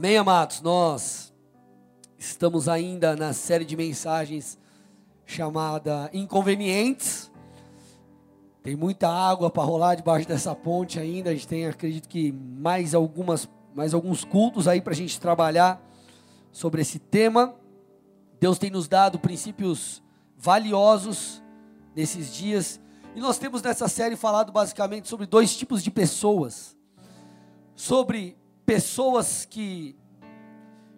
Amém, amados? Nós estamos ainda na série de mensagens chamada Inconvenientes. Tem muita água para rolar debaixo dessa ponte ainda. A gente tem, acredito que, mais, algumas, mais alguns cultos aí para a gente trabalhar sobre esse tema. Deus tem nos dado princípios valiosos nesses dias. E nós temos nessa série falado basicamente sobre dois tipos de pessoas. Sobre pessoas que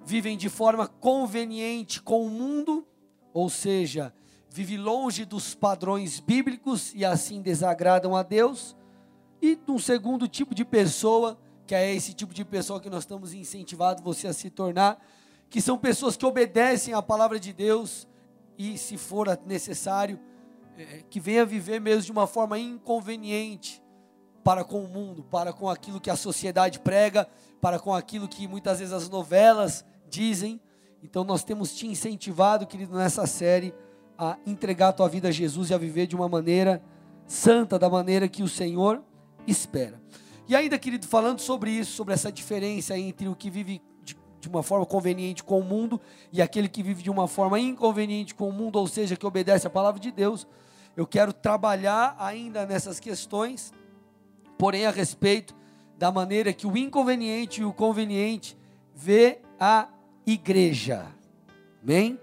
vivem de forma conveniente com o mundo, ou seja, vivem longe dos padrões bíblicos e assim desagradam a Deus, e um segundo tipo de pessoa, que é esse tipo de pessoa que nós estamos incentivando você a se tornar, que são pessoas que obedecem à palavra de Deus e, se for necessário, é, que venha viver mesmo de uma forma inconveniente, para com o mundo, para com aquilo que a sociedade prega, para com aquilo que muitas vezes as novelas dizem. Então nós temos te incentivado, querido, nessa série a entregar a tua vida a Jesus e a viver de uma maneira santa, da maneira que o Senhor espera. E ainda, querido, falando sobre isso, sobre essa diferença entre o que vive de, uma forma conveniente com o mundo e aquele que vive de uma forma inconveniente com o mundo, ou seja, que obedece à palavra de Deus, eu quero trabalhar ainda nessas questões porém a respeito da maneira que o inconveniente e o conveniente vê a igreja. Amém?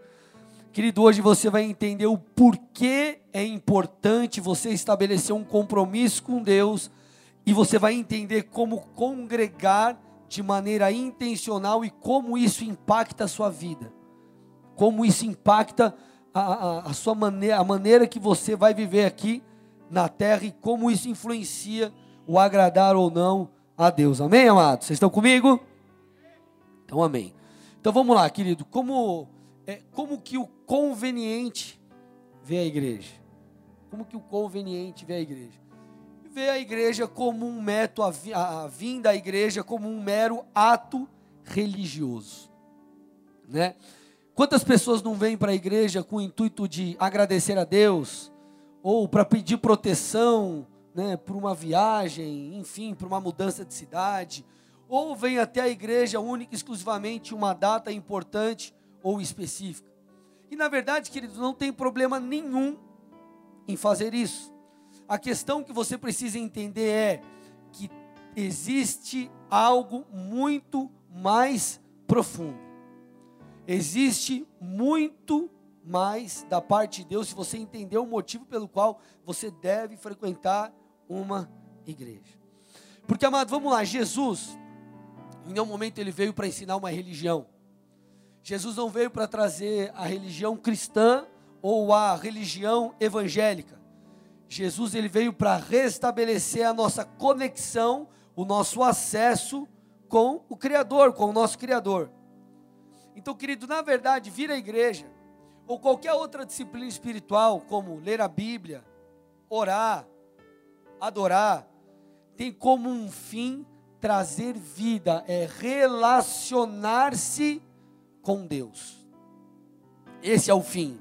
Querido, hoje você vai entender o porquê é importante você estabelecer um compromisso com Deus e você vai entender como congregar de maneira intencional e como isso impacta a sua vida. Como isso impacta a, a, a sua maneira, a maneira que você vai viver aqui na terra e como isso influencia o agradar ou não a Deus. Amém, amados? Vocês estão comigo? Então, amém. Então vamos lá, querido. Como, é, como que o conveniente vê a igreja? Como que o conveniente vê a igreja? Vê a igreja como um método, a, a vinda à igreja como um mero ato religioso. Né? Quantas pessoas não vêm para a igreja com o intuito de agradecer a Deus, ou para pedir proteção, né, por uma viagem, enfim, por uma mudança de cidade, ou vem até a igreja única exclusivamente uma data importante ou específica. E na verdade, queridos, não tem problema nenhum em fazer isso. A questão que você precisa entender é que existe algo muito mais profundo. Existe muito mais da parte de Deus se você entender o motivo pelo qual você deve frequentar uma igreja. Porque, amado, vamos lá, Jesus, em nenhum momento ele veio para ensinar uma religião. Jesus não veio para trazer a religião cristã ou a religião evangélica. Jesus ele veio para restabelecer a nossa conexão, o nosso acesso com o Criador, com o nosso Criador. Então, querido, na verdade, vir à igreja ou qualquer outra disciplina espiritual, como ler a Bíblia, orar, adorar, tem como um fim trazer vida, é relacionar-se com Deus. Esse é o fim.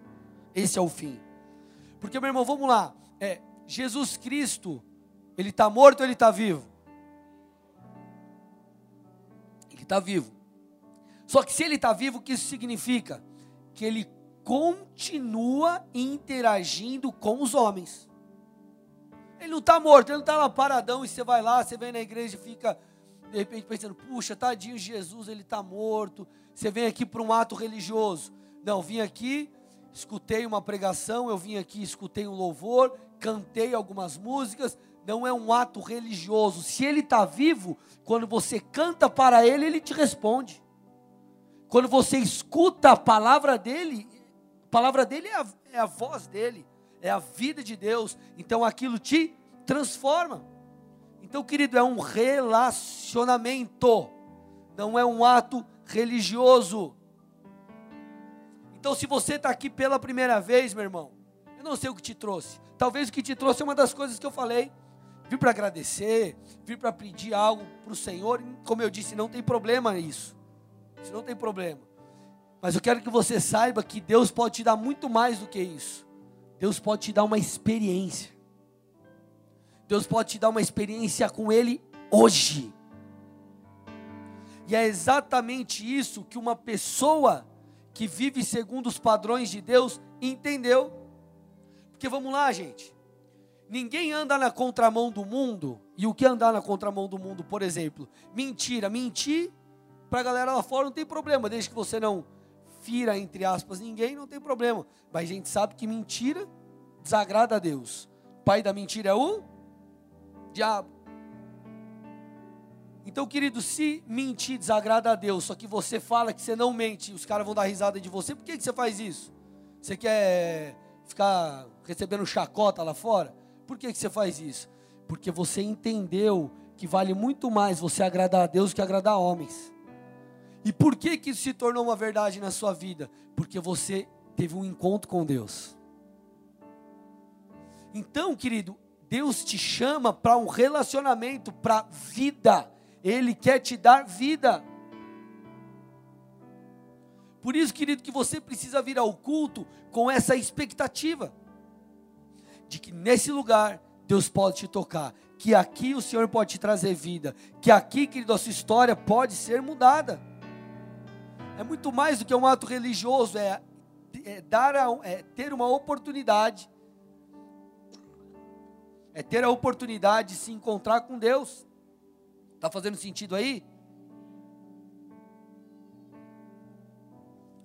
Esse é o fim. Porque, meu irmão, vamos lá. É, Jesus Cristo, ele está morto ou ele está vivo? Ele está vivo. Só que se ele está vivo, o que isso significa? Que ele continua interagindo com os homens. Ele não está morto, ele não está lá paradão e você vai lá, você vem na igreja e fica, de repente, pensando, puxa, tadinho Jesus, ele está morto. Você vem aqui para um ato religioso. Não, vim aqui, escutei uma pregação, eu vim aqui, escutei um louvor, cantei algumas músicas. Não é um ato religioso. Se ele está vivo, quando você canta para ele, ele te responde. Quando você escuta a palavra dele, a palavra dele é a, é a voz dele é a vida de Deus, então aquilo te transforma. Então, querido, é um relacionamento, não é um ato religioso. Então, se você está aqui pela primeira vez, meu irmão, eu não sei o que te trouxe. Talvez o que te trouxe é uma das coisas que eu falei. Vir para agradecer, vir para pedir algo para o Senhor. Como eu disse, não tem problema isso. Isso não tem problema. Mas eu quero que você saiba que Deus pode te dar muito mais do que isso. Deus pode te dar uma experiência. Deus pode te dar uma experiência com Ele hoje. E é exatamente isso que uma pessoa que vive segundo os padrões de Deus entendeu. Porque vamos lá, gente. Ninguém anda na contramão do mundo. E o que é andar na contramão do mundo, por exemplo? Mentira. Mentir para a galera lá fora não tem problema, desde que você não fira, entre aspas, ninguém, não tem problema. Mas a gente sabe que mentira desagrada a Deus. Pai da mentira é o diabo. Então, querido, se mentir desagrada a Deus, só que você fala que você não mente, os caras vão dar risada de você, por que, que você faz isso? Você quer ficar recebendo chacota lá fora? Por que, que você faz isso? Porque você entendeu que vale muito mais você agradar a Deus que agradar homens. E por que, que isso se tornou uma verdade na sua vida? Porque você teve um encontro com Deus. Então, querido, Deus te chama para um relacionamento, para vida. Ele quer te dar vida. Por isso, querido, que você precisa vir ao culto com essa expectativa de que nesse lugar Deus pode te tocar, que aqui o Senhor pode te trazer vida, que aqui, querido, a sua história pode ser mudada. É muito mais do que um ato religioso, é, é dar a, é ter uma oportunidade, é ter a oportunidade de se encontrar com Deus. Está fazendo sentido aí?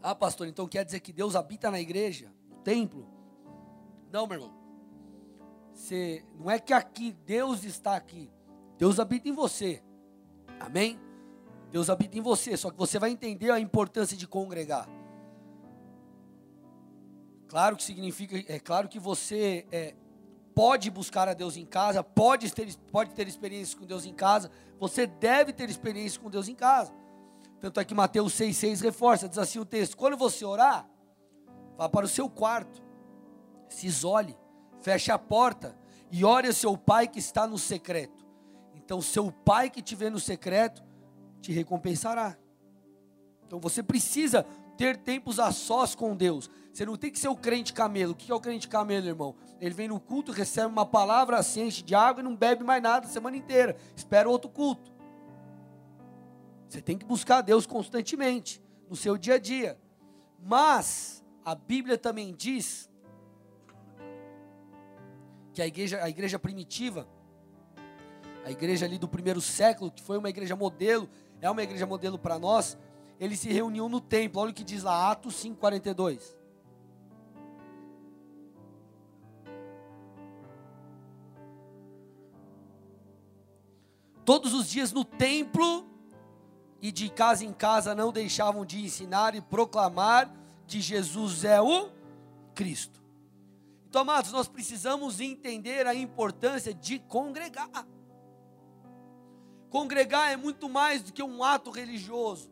Ah, pastor, então quer dizer que Deus habita na igreja, no templo? Não, meu irmão. Você, não é que aqui Deus está aqui. Deus habita em você. Amém? Deus habita em você, só que você vai entender a importância de congregar. Claro que significa, é claro que você é, pode buscar a Deus em casa, pode ter, pode ter experiências com Deus em casa, você deve ter experiência com Deus em casa. Tanto é que Mateus 6,6 reforça, diz assim o texto: quando você orar, vá para o seu quarto, se isole, feche a porta e ore a seu pai que está no secreto. Então, seu pai que te vê no secreto te recompensará. Então, você precisa ter tempos a sós com Deus. Você não tem que ser o crente camelo. O que é o crente camelo, irmão? Ele vem no culto, recebe uma palavra, se enche de água e não bebe mais nada a semana inteira. Espera outro culto. Você tem que buscar Deus constantemente, no seu dia a dia. Mas, a Bíblia também diz que a igreja, a igreja primitiva, a igreja ali do primeiro século, que foi uma igreja modelo, é uma igreja modelo para nós, eles se reuniam no templo. Olha o que diz lá, Atos 5,42. Todos os dias no templo e de casa em casa não deixavam de ensinar e proclamar que Jesus é o Cristo. Então, amados, nós precisamos entender a importância de congregar. Congregar é muito mais do que um ato religioso.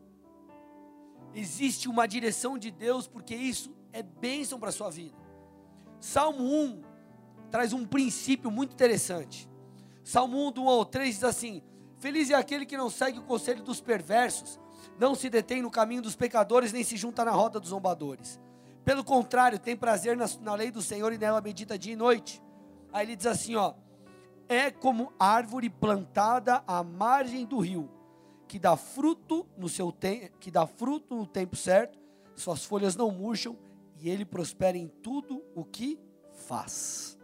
Existe uma direção de Deus, porque isso é bênção para a sua vida. Salmo 1 traz um princípio muito interessante. Salmo 1, do 1 ao 3 diz assim: Feliz é aquele que não segue o conselho dos perversos, não se detém no caminho dos pecadores, nem se junta na roda dos zombadores. Pelo contrário, tem prazer na, na lei do Senhor e nela medita dia e noite. Aí ele diz assim: ó, é como árvore plantada à margem do rio, que dá fruto no seu tempo, que dá fruto no tempo certo, suas folhas não murcham e ele prospera em tudo o que faz.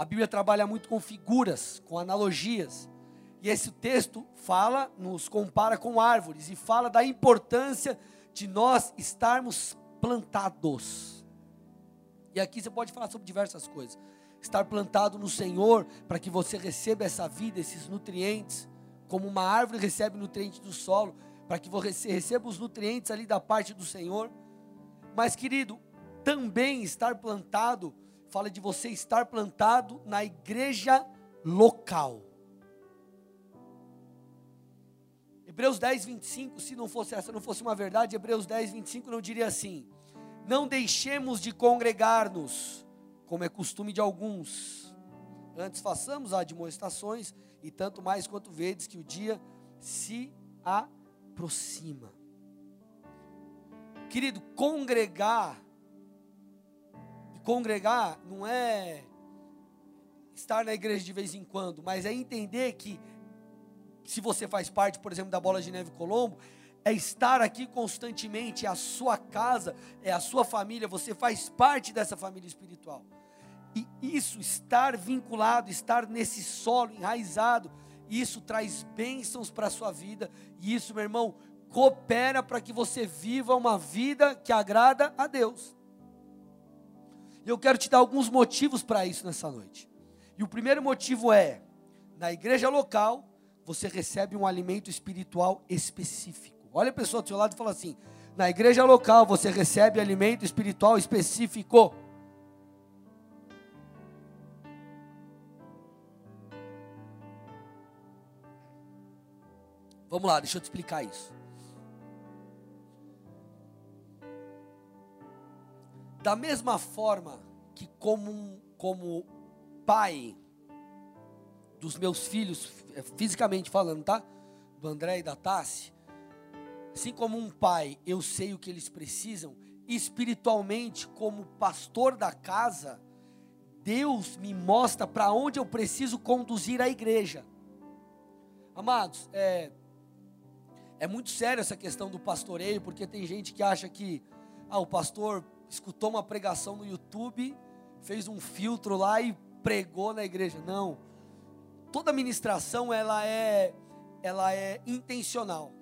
A Bíblia trabalha muito com figuras, com analogias. E esse texto fala, nos compara com árvores e fala da importância de nós estarmos plantados. E aqui você pode falar sobre diversas coisas. Estar plantado no Senhor para que você receba essa vida, esses nutrientes, como uma árvore recebe nutrientes do solo, para que você receba os nutrientes ali da parte do Senhor. Mas, querido, também estar plantado fala de você estar plantado na igreja local. Hebreus 10, 25, se não fosse essa, não fosse uma verdade, Hebreus 10, 25 não diria assim: Não deixemos de congregar-nos, como é costume de alguns. Antes façamos admoestações, e tanto mais quanto vedes que o dia se aproxima. Querido, congregar congregar não é estar na igreja de vez em quando, mas é entender que se você faz parte, por exemplo, da Bola de Neve Colombo, é estar aqui constantemente, é a sua casa, é a sua família, você faz parte dessa família espiritual. E isso, estar vinculado, estar nesse solo enraizado, isso traz bênçãos para a sua vida, e isso, meu irmão, coopera para que você viva uma vida que agrada a Deus. E eu quero te dar alguns motivos para isso nessa noite. E o primeiro motivo é: na igreja local, você recebe um alimento espiritual específico. Olha a pessoa do seu lado e fala assim: na igreja local você recebe alimento espiritual específico. Vamos lá, deixa eu te explicar isso. Da mesma forma que como, como pai dos meus filhos, fisicamente falando, tá? Do André e da Tassi, assim como um pai, eu sei o que eles precisam, espiritualmente, como pastor da casa, Deus me mostra para onde eu preciso conduzir a igreja. Amados, é, é muito sério essa questão do pastoreio, porque tem gente que acha que ah, o pastor escutou uma pregação no YouTube, fez um filtro lá e pregou na igreja. Não. Toda ministração ela é ela é intencional.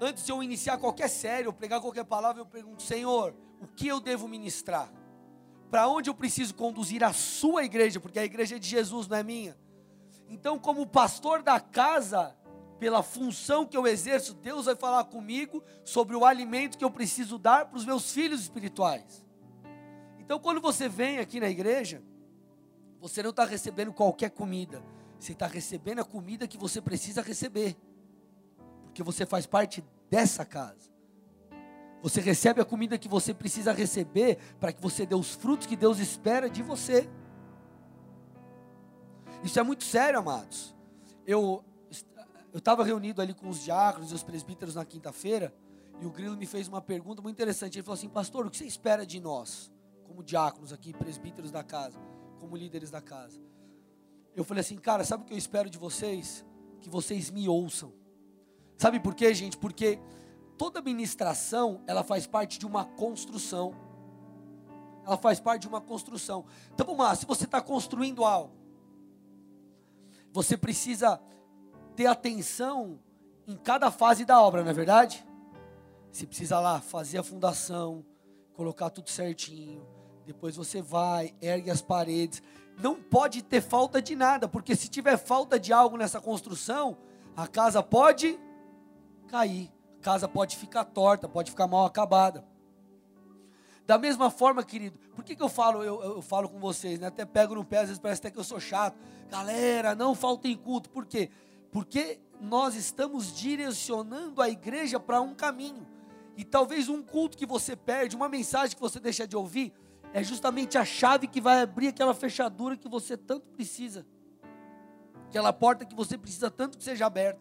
Antes de eu iniciar qualquer série, ou pregar qualquer palavra, eu pergunto: Senhor, o que eu devo ministrar? Para onde eu preciso conduzir a sua igreja? Porque a igreja é de Jesus, não é minha. Então, como pastor da casa, pela função que eu exerço, Deus vai falar comigo sobre o alimento que eu preciso dar para os meus filhos espirituais. Então, quando você vem aqui na igreja, você não está recebendo qualquer comida, você está recebendo a comida que você precisa receber, porque você faz parte dessa casa. Você recebe a comida que você precisa receber para que você dê os frutos que Deus espera de você. Isso é muito sério, amados. Eu eu estava reunido ali com os diáconos e os presbíteros na quinta-feira, e o Grilo me fez uma pergunta muito interessante. Ele falou assim: Pastor, o que você espera de nós, como diáconos aqui, presbíteros da casa, como líderes da casa? Eu falei assim, cara, sabe o que eu espero de vocês? Que vocês me ouçam. Sabe por quê, gente? Porque toda ministração, ela faz parte de uma construção. Ela faz parte de uma construção. Então vamos lá, se você está construindo algo, você precisa ter atenção em cada fase da obra, não é verdade? Você precisa lá fazer a fundação, colocar tudo certinho. Depois você vai, ergue as paredes. Não pode ter falta de nada, porque se tiver falta de algo nessa construção, a casa pode cair, a casa pode ficar torta, pode ficar mal acabada. Da mesma forma, querido, por que, que eu falo, eu, eu falo com vocês, né? Até pego no pé, às vezes parece até que eu sou chato. Galera, não faltem culto, por quê? Porque nós estamos direcionando a igreja para um caminho. E talvez um culto que você perde, uma mensagem que você deixa de ouvir, é justamente a chave que vai abrir aquela fechadura que você tanto precisa. Aquela porta que você precisa tanto que seja aberta.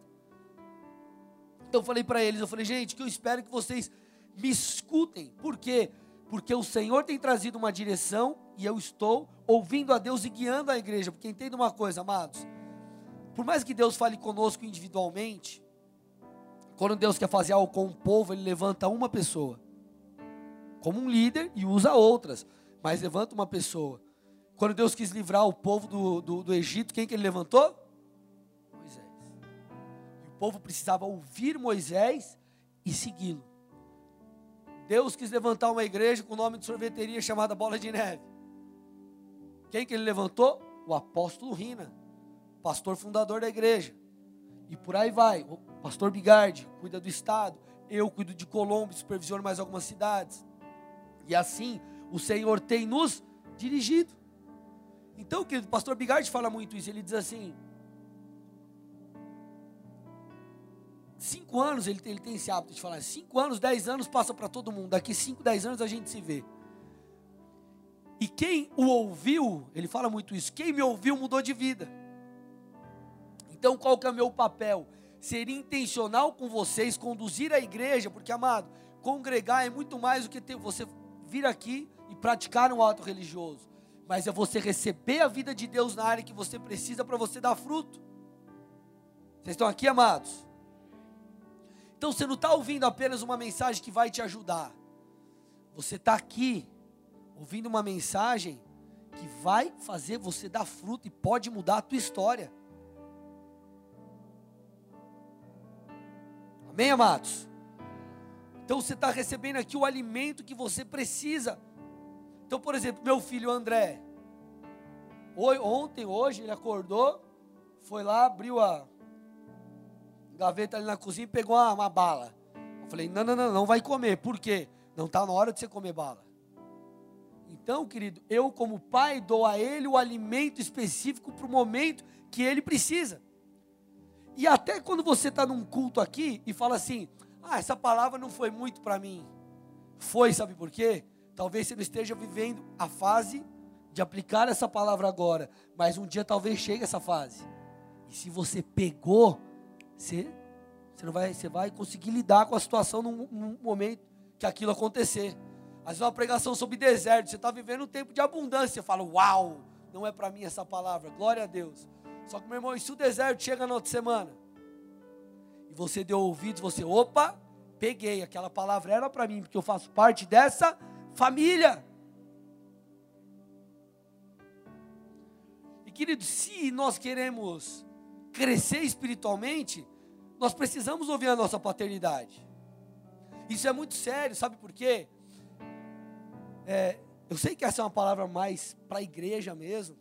Então eu falei para eles, eu falei, gente, que eu espero que vocês me escutem. Por quê? Porque o Senhor tem trazido uma direção e eu estou ouvindo a Deus e guiando a igreja. Porque entenda uma coisa, amados. Por mais que Deus fale conosco individualmente, quando Deus quer fazer algo com o povo, Ele levanta uma pessoa, como um líder, e usa outras, mas levanta uma pessoa. Quando Deus quis livrar o povo do, do, do Egito, quem que Ele levantou? Moisés. E o povo precisava ouvir Moisés e segui-lo. Deus quis levantar uma igreja com o nome de sorveteria chamada Bola de Neve. Quem que ele levantou? O apóstolo Rina pastor fundador da igreja. E por aí vai. O pastor Bigardi cuida do estado. Eu cuido de Colombo, supervisiono mais algumas cidades. E assim o Senhor tem nos dirigido. Então, querido, o pastor Bigardi fala muito isso. Ele diz assim: cinco anos, ele tem, ele tem esse hábito de falar, cinco anos, dez anos passa para todo mundo. Daqui cinco, dez anos a gente se vê. E quem o ouviu, ele fala muito isso, quem me ouviu mudou de vida. Então, qual que é o meu papel? Ser intencional com vocês, conduzir a igreja, porque, amado, congregar é muito mais do que ter, você vir aqui e praticar um ato religioso, mas é você receber a vida de Deus na área que você precisa para você dar fruto. Vocês estão aqui, amados? Então você não está ouvindo apenas uma mensagem que vai te ajudar. Você está aqui ouvindo uma mensagem que vai fazer você dar fruto e pode mudar a tua história. Amém, amados? Então você está recebendo aqui o alimento que você precisa. Então, por exemplo, meu filho André, ontem, hoje, ele acordou, foi lá, abriu a gaveta ali na cozinha e pegou uma, uma bala. Eu falei: não, não, não, não vai comer. Por quê? Não está na hora de você comer bala. Então, querido, eu, como pai, dou a ele o alimento específico para o momento que ele precisa. E até quando você está num culto aqui e fala assim: ah, essa palavra não foi muito para mim. Foi, sabe por quê? Talvez você não esteja vivendo a fase de aplicar essa palavra agora, mas um dia talvez chegue essa fase. E se você pegou, você, você, não vai, você vai conseguir lidar com a situação num, num momento que aquilo acontecer. Às vezes uma pregação sobre deserto, você está vivendo um tempo de abundância, você fala, uau, não é para mim essa palavra, glória a Deus. Só que, meu irmão, se o deserto chega na outra semana? E você deu ouvidos, você, opa, peguei, aquela palavra era para mim, porque eu faço parte dessa família. E querido, se nós queremos crescer espiritualmente, nós precisamos ouvir a nossa paternidade. Isso é muito sério, sabe por quê? É, eu sei que essa é uma palavra mais para a igreja mesmo,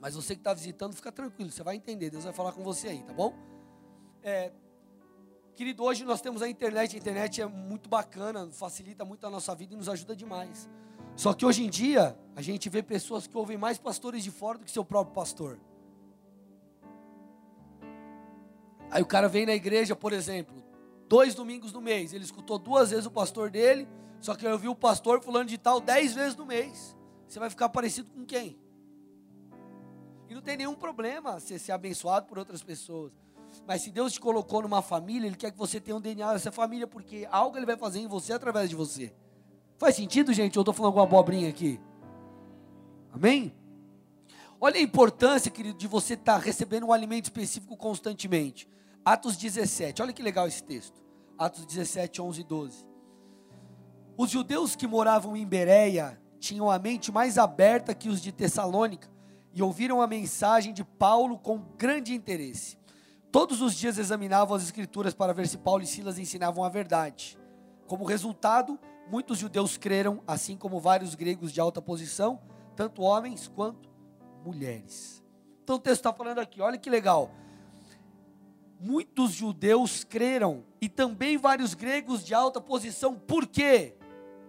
mas você que está visitando, fica tranquilo, você vai entender, Deus vai falar com você aí, tá bom? É, querido, hoje nós temos a internet, a internet é muito bacana, facilita muito a nossa vida e nos ajuda demais. Só que hoje em dia, a gente vê pessoas que ouvem mais pastores de fora do que seu próprio pastor. Aí o cara vem na igreja, por exemplo, dois domingos no mês, ele escutou duas vezes o pastor dele, só que eu vi o pastor fulano de tal dez vezes no mês. Você vai ficar parecido com quem? E não tem nenhum problema você ser abençoado por outras pessoas. Mas se Deus te colocou numa família, Ele quer que você tenha um DNA dessa família, porque algo Ele vai fazer em você através de você. Faz sentido, gente? Eu estou falando alguma abobrinha aqui? Amém? Olha a importância, querido, de você estar tá recebendo um alimento específico constantemente. Atos 17, olha que legal esse texto. Atos 17, 11 e 12. Os judeus que moravam em Bereia tinham a mente mais aberta que os de Tessalônica e ouviram a mensagem de Paulo com grande interesse. Todos os dias examinavam as escrituras para ver se Paulo e Silas ensinavam a verdade. Como resultado, muitos judeus creram, assim como vários gregos de alta posição, tanto homens quanto mulheres. Então o texto está falando aqui, olha que legal. Muitos judeus creram e também vários gregos de alta posição. Por quê?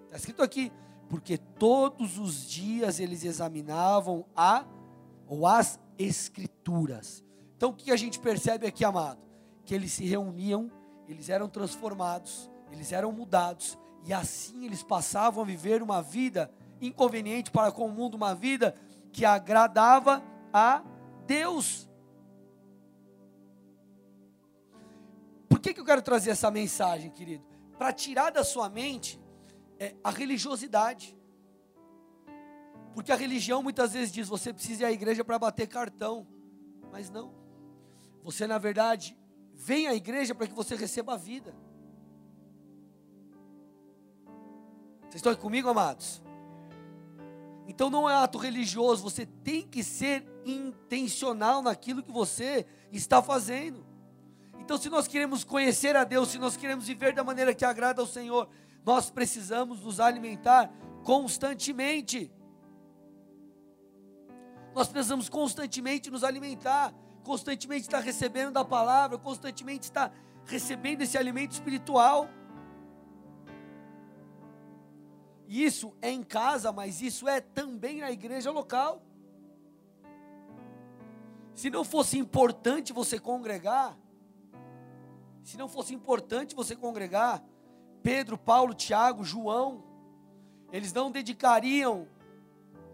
Está escrito aqui, porque todos os dias eles examinavam a ou as escrituras. Então o que a gente percebe aqui, amado? Que eles se reuniam, eles eram transformados, eles eram mudados, e assim eles passavam a viver uma vida inconveniente para com o mundo, uma vida que agradava a Deus. Por que, que eu quero trazer essa mensagem, querido? Para tirar da sua mente é, a religiosidade. Porque a religião muitas vezes diz: você precisa ir à igreja para bater cartão. Mas não. Você, na verdade, vem à igreja para que você receba a vida. Vocês estão comigo, amados? Então não é ato religioso, você tem que ser intencional naquilo que você está fazendo. Então, se nós queremos conhecer a Deus, se nós queremos viver da maneira que agrada ao Senhor, nós precisamos nos alimentar constantemente. Nós precisamos constantemente nos alimentar, constantemente estar recebendo da palavra, constantemente estar recebendo esse alimento espiritual. Isso é em casa, mas isso é também na igreja local. Se não fosse importante você congregar, se não fosse importante você congregar, Pedro, Paulo, Tiago, João, eles não dedicariam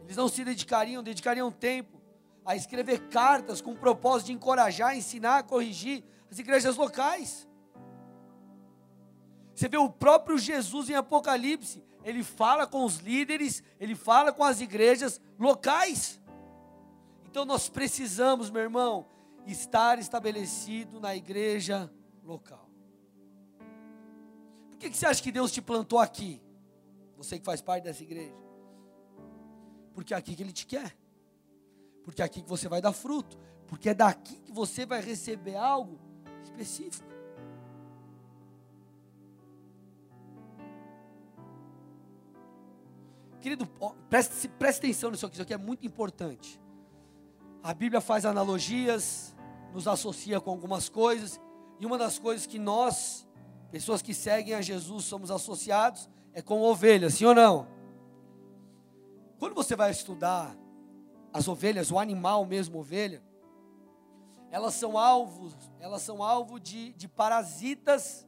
eles não se dedicariam, dedicariam tempo a escrever cartas com o propósito de encorajar, ensinar, corrigir as igrejas locais. Você vê o próprio Jesus em Apocalipse, ele fala com os líderes, ele fala com as igrejas locais. Então nós precisamos, meu irmão, estar estabelecido na igreja local. Por que, que você acha que Deus te plantou aqui? Você que faz parte dessa igreja. Porque é aqui que Ele te quer. Porque é aqui que você vai dar fruto. Porque é daqui que você vai receber algo específico. Querido, preste, preste atenção nisso aqui, isso aqui é muito importante. A Bíblia faz analogias, nos associa com algumas coisas, e uma das coisas que nós, pessoas que seguem a Jesus, somos associados é com ovelhas, sim ou não? Quando você vai estudar as ovelhas, o animal mesmo, ovelha, elas são alvos, elas são alvo de, de parasitas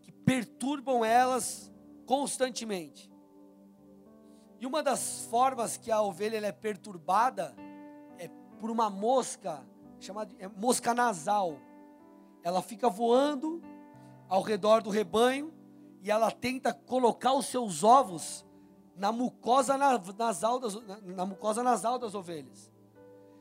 que perturbam elas constantemente. E uma das formas que a ovelha é perturbada é por uma mosca, chamada é mosca nasal. Ela fica voando ao redor do rebanho e ela tenta colocar os seus ovos na mucosa nasal das, na mucosa nasal das ovelhas.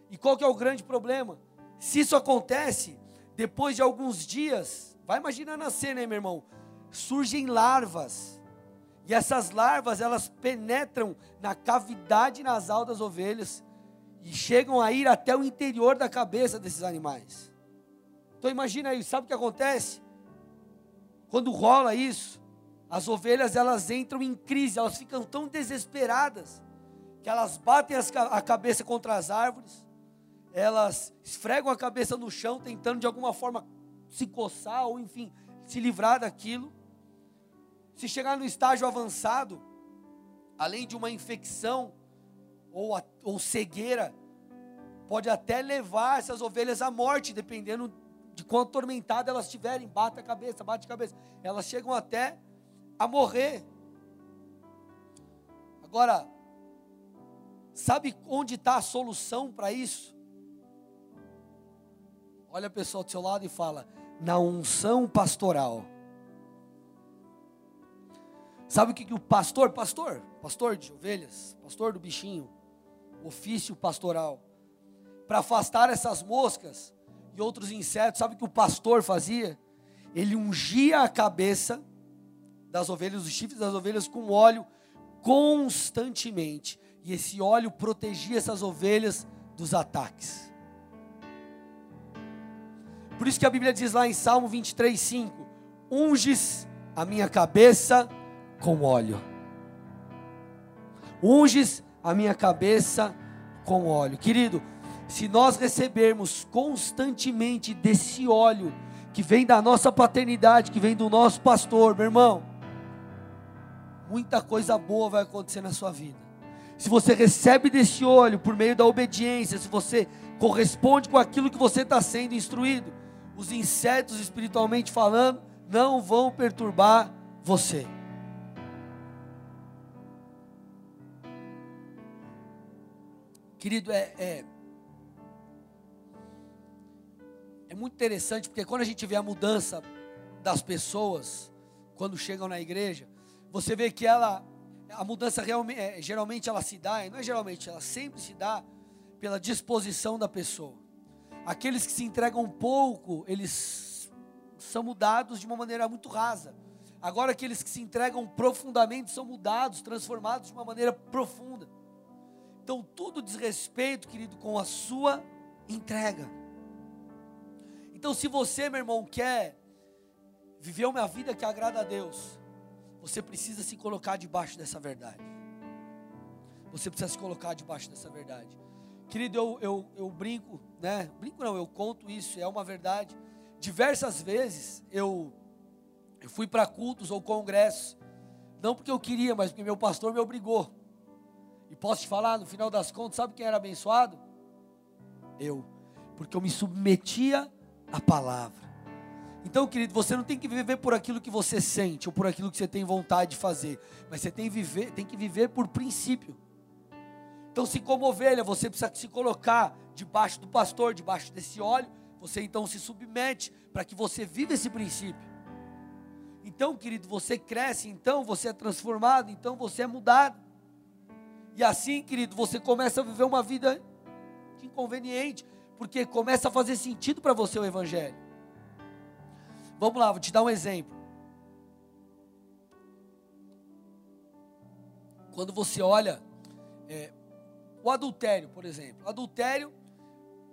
E qual que é o grande problema? Se isso acontece, depois de alguns dias, vai imaginar na cena, hein, meu irmão? Surgem larvas. E essas larvas, elas penetram na cavidade nasal das ovelhas e chegam a ir até o interior da cabeça desses animais. Então imagina aí, sabe o que acontece? Quando rola isso, as ovelhas elas entram em crise, elas ficam tão desesperadas que elas batem a cabeça contra as árvores, elas esfregam a cabeça no chão, tentando de alguma forma se coçar ou, enfim, se livrar daquilo. Se chegar no estágio avançado, além de uma infecção ou, a, ou cegueira, pode até levar essas ovelhas à morte, dependendo de quão atormentadas elas estiverem. Bate a cabeça, bate a cabeça. Elas chegam até a morrer. Agora, sabe onde está a solução para isso? Olha a pessoa do seu lado e fala: na unção pastoral. Sabe o que, que o pastor, pastor, pastor de ovelhas, pastor do bichinho, ofício pastoral, para afastar essas moscas e outros insetos, sabe o que o pastor fazia? Ele ungia a cabeça das ovelhas, os chifres das ovelhas com óleo constantemente. E esse óleo protegia essas ovelhas dos ataques. Por isso que a Bíblia diz lá em Salmo 23, 5: Unges a minha cabeça com óleo. Unges a minha cabeça com óleo. Querido, se nós recebermos constantemente desse óleo que vem da nossa paternidade, que vem do nosso pastor, meu irmão, muita coisa boa vai acontecer na sua vida. Se você recebe desse óleo por meio da obediência, se você corresponde com aquilo que você está sendo instruído, os insetos espiritualmente falando não vão perturbar você. Querido, é, é, é muito interessante porque quando a gente vê a mudança das pessoas quando chegam na igreja, você vê que ela, a mudança realmente, é, geralmente ela se dá, não é geralmente, ela sempre se dá pela disposição da pessoa. Aqueles que se entregam pouco, eles são mudados de uma maneira muito rasa. Agora, aqueles que se entregam profundamente são mudados, transformados de uma maneira profunda. Então, tudo diz respeito, querido, com a sua entrega. Então, se você, meu irmão, quer viver uma vida que agrada a Deus, você precisa se colocar debaixo dessa verdade. Você precisa se colocar debaixo dessa verdade. Querido, eu, eu, eu brinco, né? Brinco não, eu conto isso, é uma verdade. Diversas vezes eu, eu fui para cultos ou congressos, não porque eu queria, mas porque meu pastor me obrigou. E posso te falar, no final das contas, sabe quem era abençoado? Eu, porque eu me submetia à palavra. Então, querido, você não tem que viver por aquilo que você sente ou por aquilo que você tem vontade de fazer, mas você tem, viver, tem que viver por princípio. Então, se como ovelha você precisa se colocar debaixo do pastor, debaixo desse óleo, você então se submete para que você viva esse princípio. Então, querido, você cresce, então você é transformado, então você é mudado. E assim, querido, você começa a viver uma vida inconveniente, Porque começa a fazer sentido para você o Evangelho. Vamos lá, vou te dar um exemplo. Quando você olha é, o adultério, por exemplo. Adultério,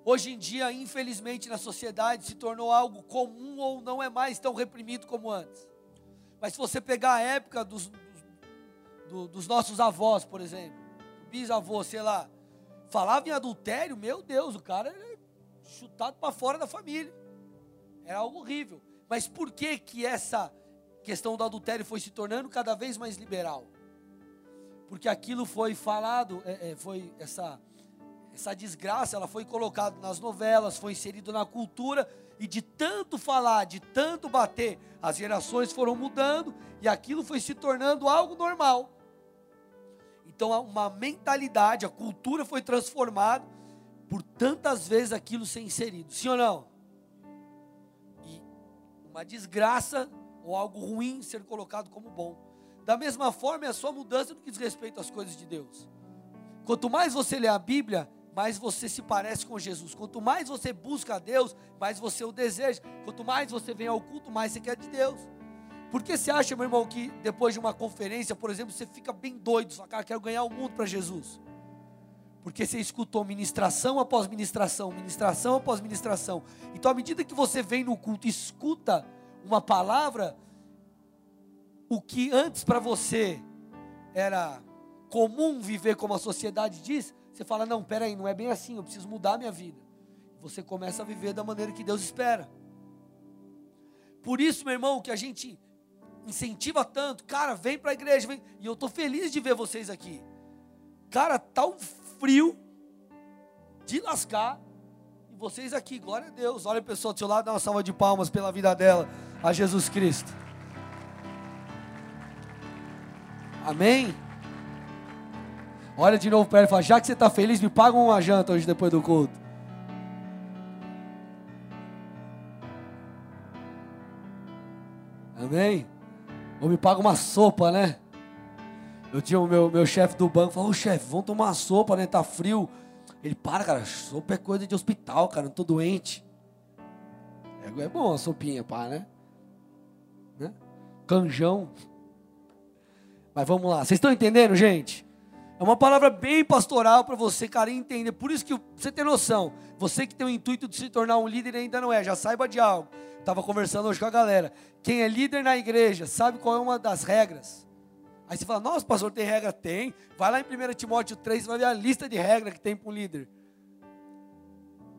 hoje em dia, infelizmente, na sociedade se tornou algo comum ou não é mais tão reprimido como antes. Mas se você pegar a época dos, dos, dos nossos avós, por exemplo, bisavô, sei lá, falava em adultério, meu Deus, o cara era chutado para fora da família. Era algo horrível. Mas por que que essa questão do adultério foi se tornando cada vez mais liberal? porque aquilo foi falado, é, é, foi essa essa desgraça, ela foi colocada nas novelas, foi inserido na cultura e de tanto falar, de tanto bater, as gerações foram mudando e aquilo foi se tornando algo normal. Então uma mentalidade, a cultura foi transformada por tantas vezes aquilo ser inserido. Sim ou não? Uma desgraça ou algo ruim ser colocado como bom. Da mesma forma, é a sua mudança no que diz respeito às coisas de Deus. Quanto mais você lê a Bíblia, mais você se parece com Jesus. Quanto mais você busca a Deus, mais você o deseja. Quanto mais você vem ao culto, mais você quer de Deus. Por que você acha, meu irmão, que depois de uma conferência, por exemplo, você fica bem doido, sua cara, quero ganhar o mundo para Jesus? Porque você escutou ministração após ministração, ministração após ministração. Então, à medida que você vem no culto e escuta uma palavra, o que antes para você era comum viver como a sociedade diz, você fala: não, peraí, não é bem assim, eu preciso mudar a minha vida. Você começa a viver da maneira que Deus espera. Por isso, meu irmão, que a gente incentiva tanto, cara, vem para a igreja, vem. e eu estou feliz de ver vocês aqui. Cara, tá um frio de lascar, e vocês aqui, glória a Deus. Olha a pessoa do seu lado, dá uma salva de palmas pela vida dela, a Jesus Cristo. Amém? Olha de novo para ele e fala: já que você está feliz, me paga uma janta hoje depois do culto. Amém? Ou me paga uma sopa, né? Eu tinha o meu, meu chefe do banco, falou, ô chefe, vamos tomar sopa, né? Tá frio. Ele, para, cara, sopa é coisa de hospital, cara, não tô doente. É, é bom a sopinha, pá, né? né? Canjão. Mas vamos lá, vocês estão entendendo, gente? É uma palavra bem pastoral para você, cara, entender. Por isso que você tem noção, você que tem o intuito de se tornar um líder ainda não é, já saiba de algo. Estava conversando hoje com a galera. Quem é líder na igreja sabe qual é uma das regras. Aí você fala, nossa, pastor, tem regra? Tem. Vai lá em 1 Timóteo 3, você vai ver a lista de regras que tem para um líder.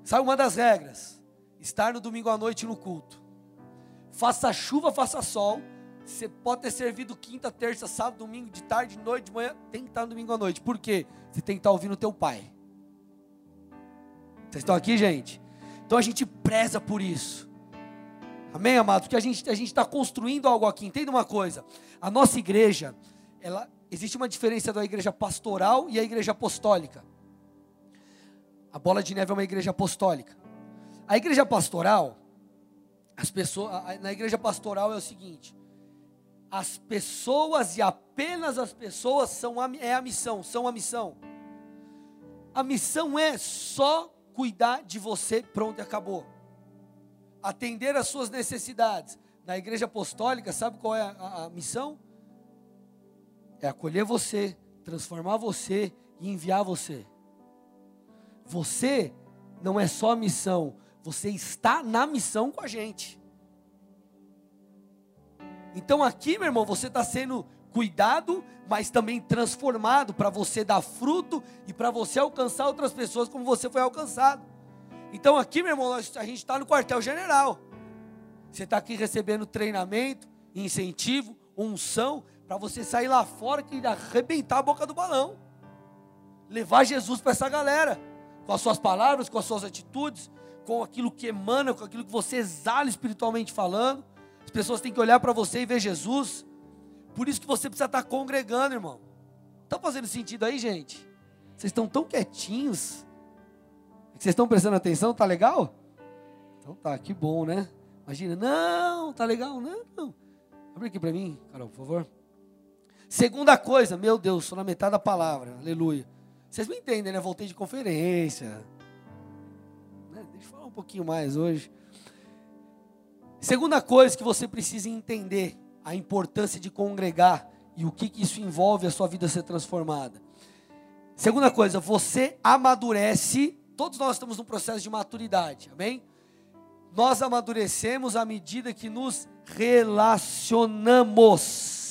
Sabe uma das regras? Estar no domingo à noite no culto. Faça chuva, faça sol, você pode ter servido quinta, terça, sábado, domingo, de tarde, de noite, de manhã. Tem que estar no domingo à noite. Por quê? Você tem que estar ouvindo o teu pai. Vocês estão aqui, gente? Então a gente preza por isso. Amém, amado? Porque a gente a está construindo algo aqui. Entenda uma coisa. A nossa igreja, ela existe uma diferença da igreja pastoral e a igreja apostólica. A bola de neve é uma igreja apostólica. A igreja pastoral, as pessoas, na igreja pastoral é o seguinte: as pessoas e apenas as pessoas são a, é a missão, são a missão. A missão é só cuidar de você, pronto, acabou. Atender às suas necessidades. Na igreja apostólica, sabe qual é a, a, a missão? É acolher você, transformar você e enviar você. Você não é só missão, você está na missão com a gente. Então aqui, meu irmão, você está sendo cuidado, mas também transformado para você dar fruto e para você alcançar outras pessoas como você foi alcançado. Então aqui, meu irmão, a gente está no quartel-general. Você está aqui recebendo treinamento, incentivo, unção, para você sair lá fora e arrebentar a boca do balão. Levar Jesus para essa galera, com as suas palavras, com as suas atitudes, com aquilo que emana, com aquilo que você exala espiritualmente falando. As pessoas têm que olhar para você e ver Jesus. Por isso que você precisa estar congregando, irmão. Está fazendo sentido aí, gente? Vocês estão tão quietinhos. Vocês estão prestando atenção? Tá legal? Então tá, que bom, né? Imagina, não, tá legal, não, não. Abre aqui para mim, Carol, por favor. Segunda coisa, meu Deus, sou na metade da palavra, aleluia. Vocês me entendem, né? Voltei de conferência. Né? Deixa eu falar um pouquinho mais hoje. Segunda coisa que você precisa entender a importância de congregar e o que, que isso envolve a sua vida ser transformada. Segunda coisa, você amadurece. Todos nós estamos num processo de maturidade, amém? Nós amadurecemos à medida que nos relacionamos.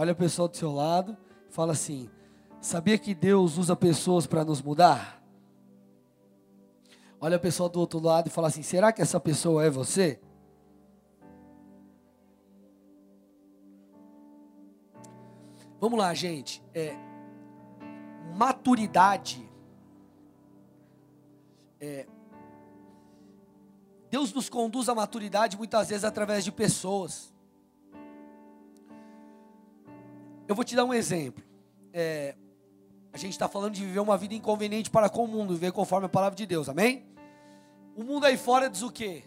Olha o pessoal do seu lado, fala assim: sabia que Deus usa pessoas para nos mudar? olha a pessoa do outro lado e fala assim: será que essa pessoa é você? Vamos lá, gente. É, maturidade. É, Deus nos conduz à maturidade muitas vezes através de pessoas. Eu vou te dar um exemplo. É, a gente está falando de viver uma vida inconveniente para com o mundo, viver conforme a palavra de Deus, amém? O mundo aí fora diz o quê?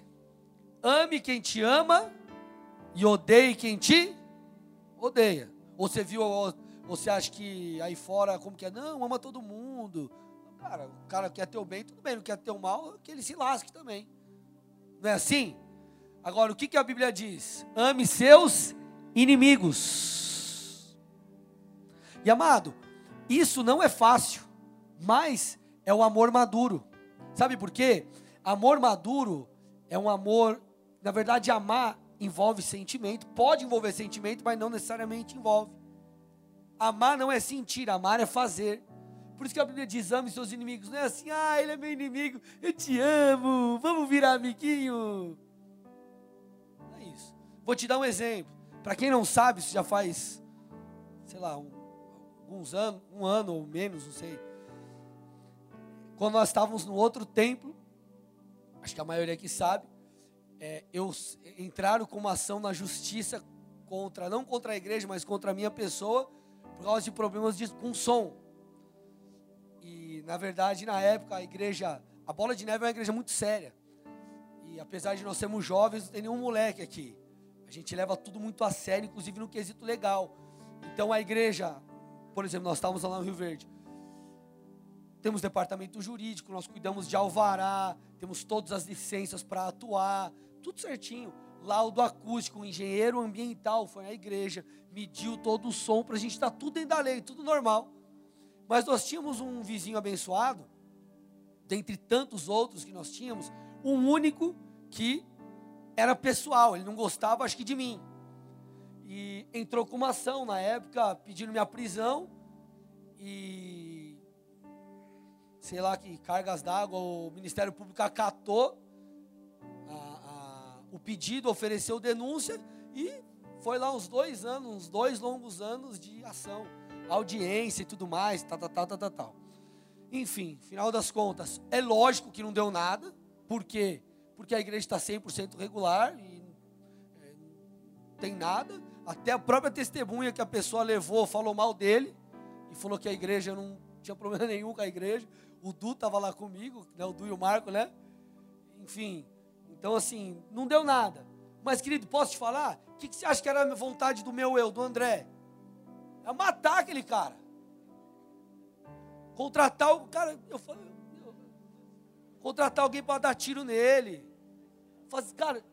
Ame quem te ama e odeie quem te odeia. Ou você viu, você acha que aí fora, como que é? Não, ama todo mundo. Cara, o cara quer teu bem, tudo bem, não quer teu mal, que ele se lasque também. Não é assim? Agora, o que, que a Bíblia diz? Ame seus inimigos. E amado, isso não é fácil, mas é o amor maduro. Sabe por quê? Amor maduro é um amor, na verdade, amar envolve sentimento, pode envolver sentimento, mas não necessariamente envolve. Amar não é sentir, amar é fazer. Por isso que a Bíblia diz: ame seus inimigos. Não é assim, ah, ele é meu inimigo, eu te amo, vamos virar amiguinho. Não é isso. Vou te dar um exemplo. Para quem não sabe, isso já faz, sei lá, um, alguns anos, um ano ou menos, não sei. Quando nós estávamos no outro templo, acho que a maioria aqui sabe, é, eu entraram com uma ação na justiça contra, não contra a igreja, mas contra a minha pessoa, por causa de problemas de, com som. E, na verdade, na época, a igreja, a Bola de Neve é uma igreja muito séria. E apesar de nós sermos jovens, não tem nenhum moleque aqui. A gente leva tudo muito a sério, inclusive no quesito legal. Então a igreja, por exemplo, nós estávamos lá no Rio Verde. Temos departamento jurídico, nós cuidamos de alvará, temos todas as licenças para atuar, tudo certinho. Laudo acústico, o engenheiro ambiental foi na igreja, mediu todo o som para a gente estar tá tudo dentro da lei, tudo normal. Mas nós tínhamos um vizinho abençoado, dentre tantos outros que nós tínhamos, um único que era pessoal, ele não gostava, acho que de mim. E entrou com uma ação na época, pedindo minha prisão. E sei lá que cargas d'água, o Ministério Público acatou a, a, o pedido, ofereceu denúncia e foi lá uns dois anos, uns dois longos anos de ação, audiência e tudo mais, tal, tal, tal, tal, tal. Enfim, final das contas, é lógico que não deu nada, por quê? Porque a igreja está 100% regular e é, não tem nada, até a própria testemunha que a pessoa levou falou mal dele e falou que a igreja não tinha problema nenhum com a igreja. O Du estava lá comigo, né? o Du e o Marco, né? Enfim, então assim, não deu nada. Mas, querido, posso te falar? O que, que você acha que era a vontade do meu eu, do André? É matar aquele cara. Contratar o cara, eu falei, contratar alguém para dar tiro nele. Faz, cara,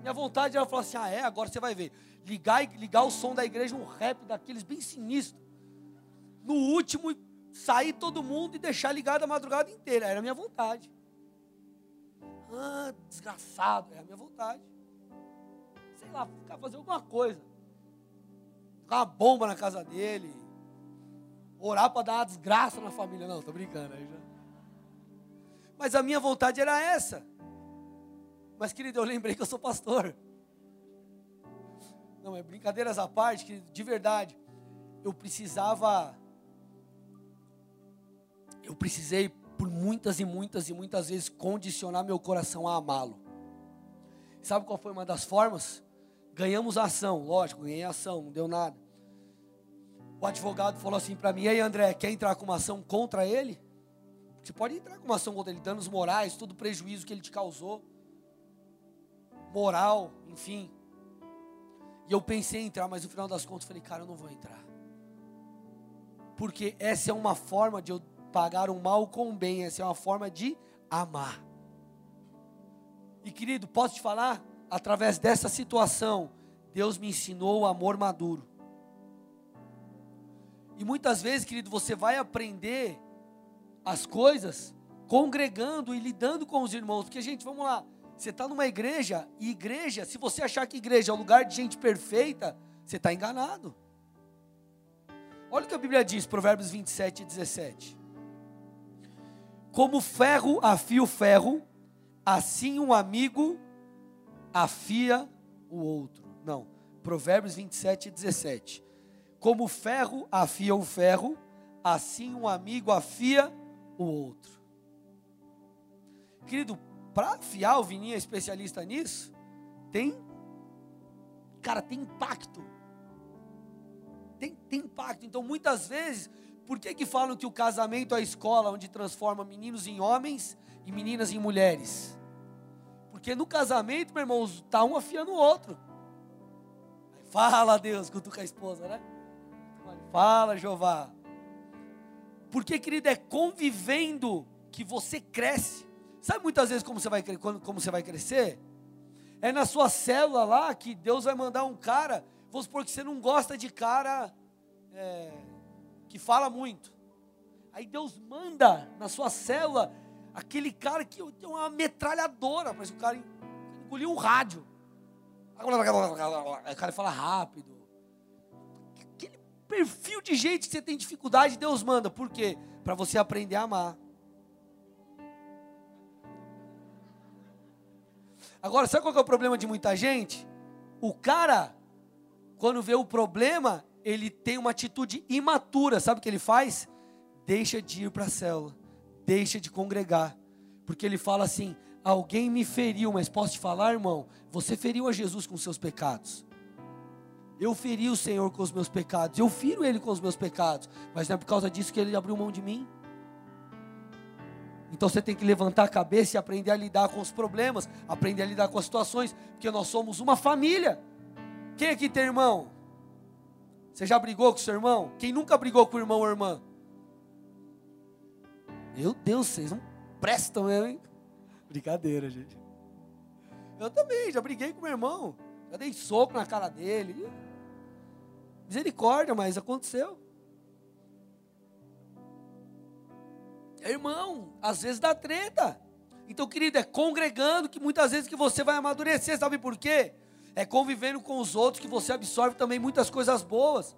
minha vontade era falar assim: ah, é, agora você vai ver. Ligar, ligar o som da igreja, um rap daqueles bem sinistro. No último, sair todo mundo e deixar ligado a madrugada inteira. Era a minha vontade. Ah, desgraçado, era a minha vontade. Sei lá, ficar fazer alguma coisa. Ficar uma bomba na casa dele. Orar para dar uma desgraça na família. Não, tô brincando aí já. Mas a minha vontade era essa. Mas, querido, eu lembrei que eu sou pastor. Não, é brincadeiras à parte, que de verdade, eu precisava eu precisei por muitas e muitas e muitas vezes condicionar meu coração a amá-lo. Sabe qual foi uma das formas? Ganhamos ação, lógico, ganhei ação, não deu nada. O advogado falou assim para mim: "E aí, André, quer entrar com uma ação contra ele?" Você pode entrar com uma ação contra ele, danos morais, todo o prejuízo que ele te causou, moral, enfim. E eu pensei em entrar, mas no final das contas falei, cara, eu não vou entrar. Porque essa é uma forma de eu pagar o mal com o bem. Essa é uma forma de amar. E querido, posso te falar? Através dessa situação, Deus me ensinou o amor maduro. E muitas vezes, querido, você vai aprender as coisas congregando e lidando com os irmãos. Porque, gente, vamos lá. Você está numa igreja, e igreja, se você achar que igreja é um lugar de gente perfeita, você está enganado. Olha o que a Bíblia diz, Provérbios 27 e 17. Como ferro afia o ferro, assim um amigo afia o outro. Não, Provérbios 27 e 17. Como ferro afia o ferro, assim um amigo afia o outro. Querido, para afiar, o Vininho é especialista nisso, tem, cara, tem impacto. Tem, tem impacto. Então, muitas vezes, por que que falam que o casamento é a escola onde transforma meninos em homens e meninas em mulheres? Porque no casamento, meu irmão, está um afiando o outro. Fala, Deus, cutuca a esposa, né? Fala, Jeová. Porque, querido, é convivendo que você cresce. Sabe muitas vezes como você vai, como você vai crescer? É na sua célula lá que Deus vai mandar um cara, vamos supor que você não gosta de cara é, que fala muito. Aí Deus manda na sua célula aquele cara que tem uma metralhadora, mas o cara engoliu um rádio. O cara fala rápido. Aquele perfil de gente que você tem dificuldade, Deus manda. Por quê? Para você aprender a amar. Agora, sabe qual é o problema de muita gente? O cara, quando vê o problema, ele tem uma atitude imatura. Sabe o que ele faz? Deixa de ir para a célula, deixa de congregar, porque ele fala assim: alguém me feriu, mas posso te falar, irmão? Você feriu a Jesus com seus pecados. Eu feri o Senhor com os meus pecados, eu firo Ele com os meus pecados, mas não é por causa disso que Ele abriu mão de mim. Então você tem que levantar a cabeça e aprender a lidar com os problemas, aprender a lidar com as situações, porque nós somos uma família. Quem aqui tem irmão? Você já brigou com seu irmão? Quem nunca brigou com o irmão ou irmã? Meu Deus, vocês não prestam mesmo, hein? Brincadeira, gente. Eu também, já briguei com meu irmão. Já dei soco na cara dele. Misericórdia, mas aconteceu. Irmão, às vezes dá treta. Então, querido, é congregando que muitas vezes que você vai amadurecer, sabe por quê? É convivendo com os outros que você absorve também muitas coisas boas.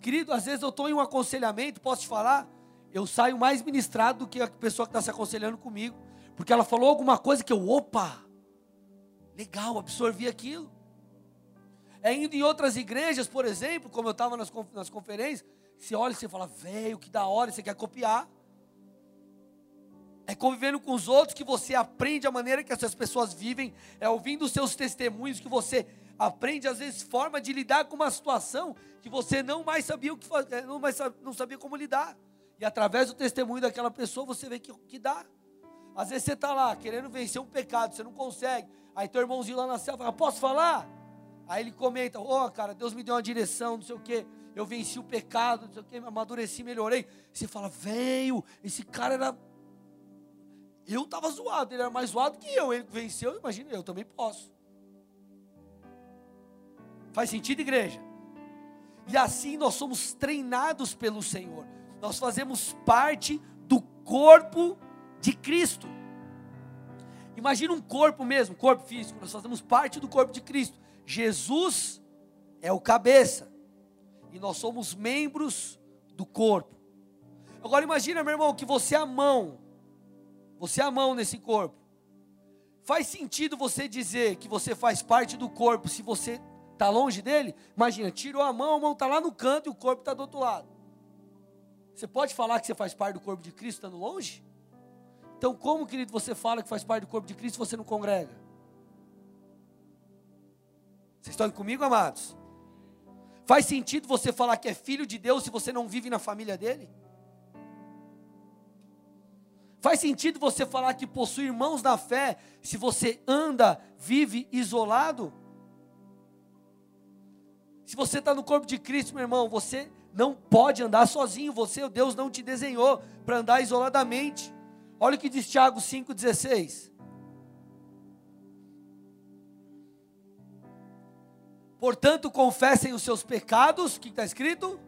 Querido, às vezes eu estou em um aconselhamento, posso te falar? Eu saio mais ministrado do que a pessoa que está se aconselhando comigo. Porque ela falou alguma coisa que eu, opa, legal, absorvi aquilo. É indo em outras igrejas, por exemplo, como eu estava nas, nas conferências, você olha e você fala, velho, que da hora, você quer copiar. É convivendo com os outros que você aprende a maneira que essas pessoas vivem, é ouvindo os seus testemunhos que você aprende às vezes forma de lidar com uma situação que você não mais sabia o que fazer, não mais não sabia como lidar. E através do testemunho daquela pessoa você vê que, que dá. Às vezes você está lá querendo vencer um pecado, você não consegue. Aí teu irmãozinho lá na cela fala, posso falar? Aí ele comenta, ó oh, cara, Deus me deu uma direção, não sei o quê. Eu venci o pecado, não sei o quê, amadureci, melhorei. Você fala, veio, esse cara era eu estava zoado, ele era mais zoado que eu. Ele venceu, imagina, eu também posso. Faz sentido, igreja? E assim nós somos treinados pelo Senhor. Nós fazemos parte do corpo de Cristo. Imagina um corpo mesmo, corpo físico. Nós fazemos parte do corpo de Cristo. Jesus é o cabeça. E nós somos membros do corpo. Agora imagina, meu irmão, que você é a mão você é a mão nesse corpo. Faz sentido você dizer que você faz parte do corpo se você está longe dele? Imagina, tirou a mão, a mão está lá no canto e o corpo está do outro lado. Você pode falar que você faz parte do corpo de Cristo estando longe? Então, como, querido, você fala que faz parte do corpo de Cristo se você não congrega? Vocês estão comigo, amados? Faz sentido você falar que é filho de Deus se você não vive na família dele? Faz sentido você falar que possui irmãos na fé se você anda, vive isolado? Se você está no corpo de Cristo, meu irmão, você não pode andar sozinho. Você, Deus, não te desenhou para andar isoladamente. Olha o que diz Tiago 5,16. Portanto, confessem os seus pecados, o que está escrito?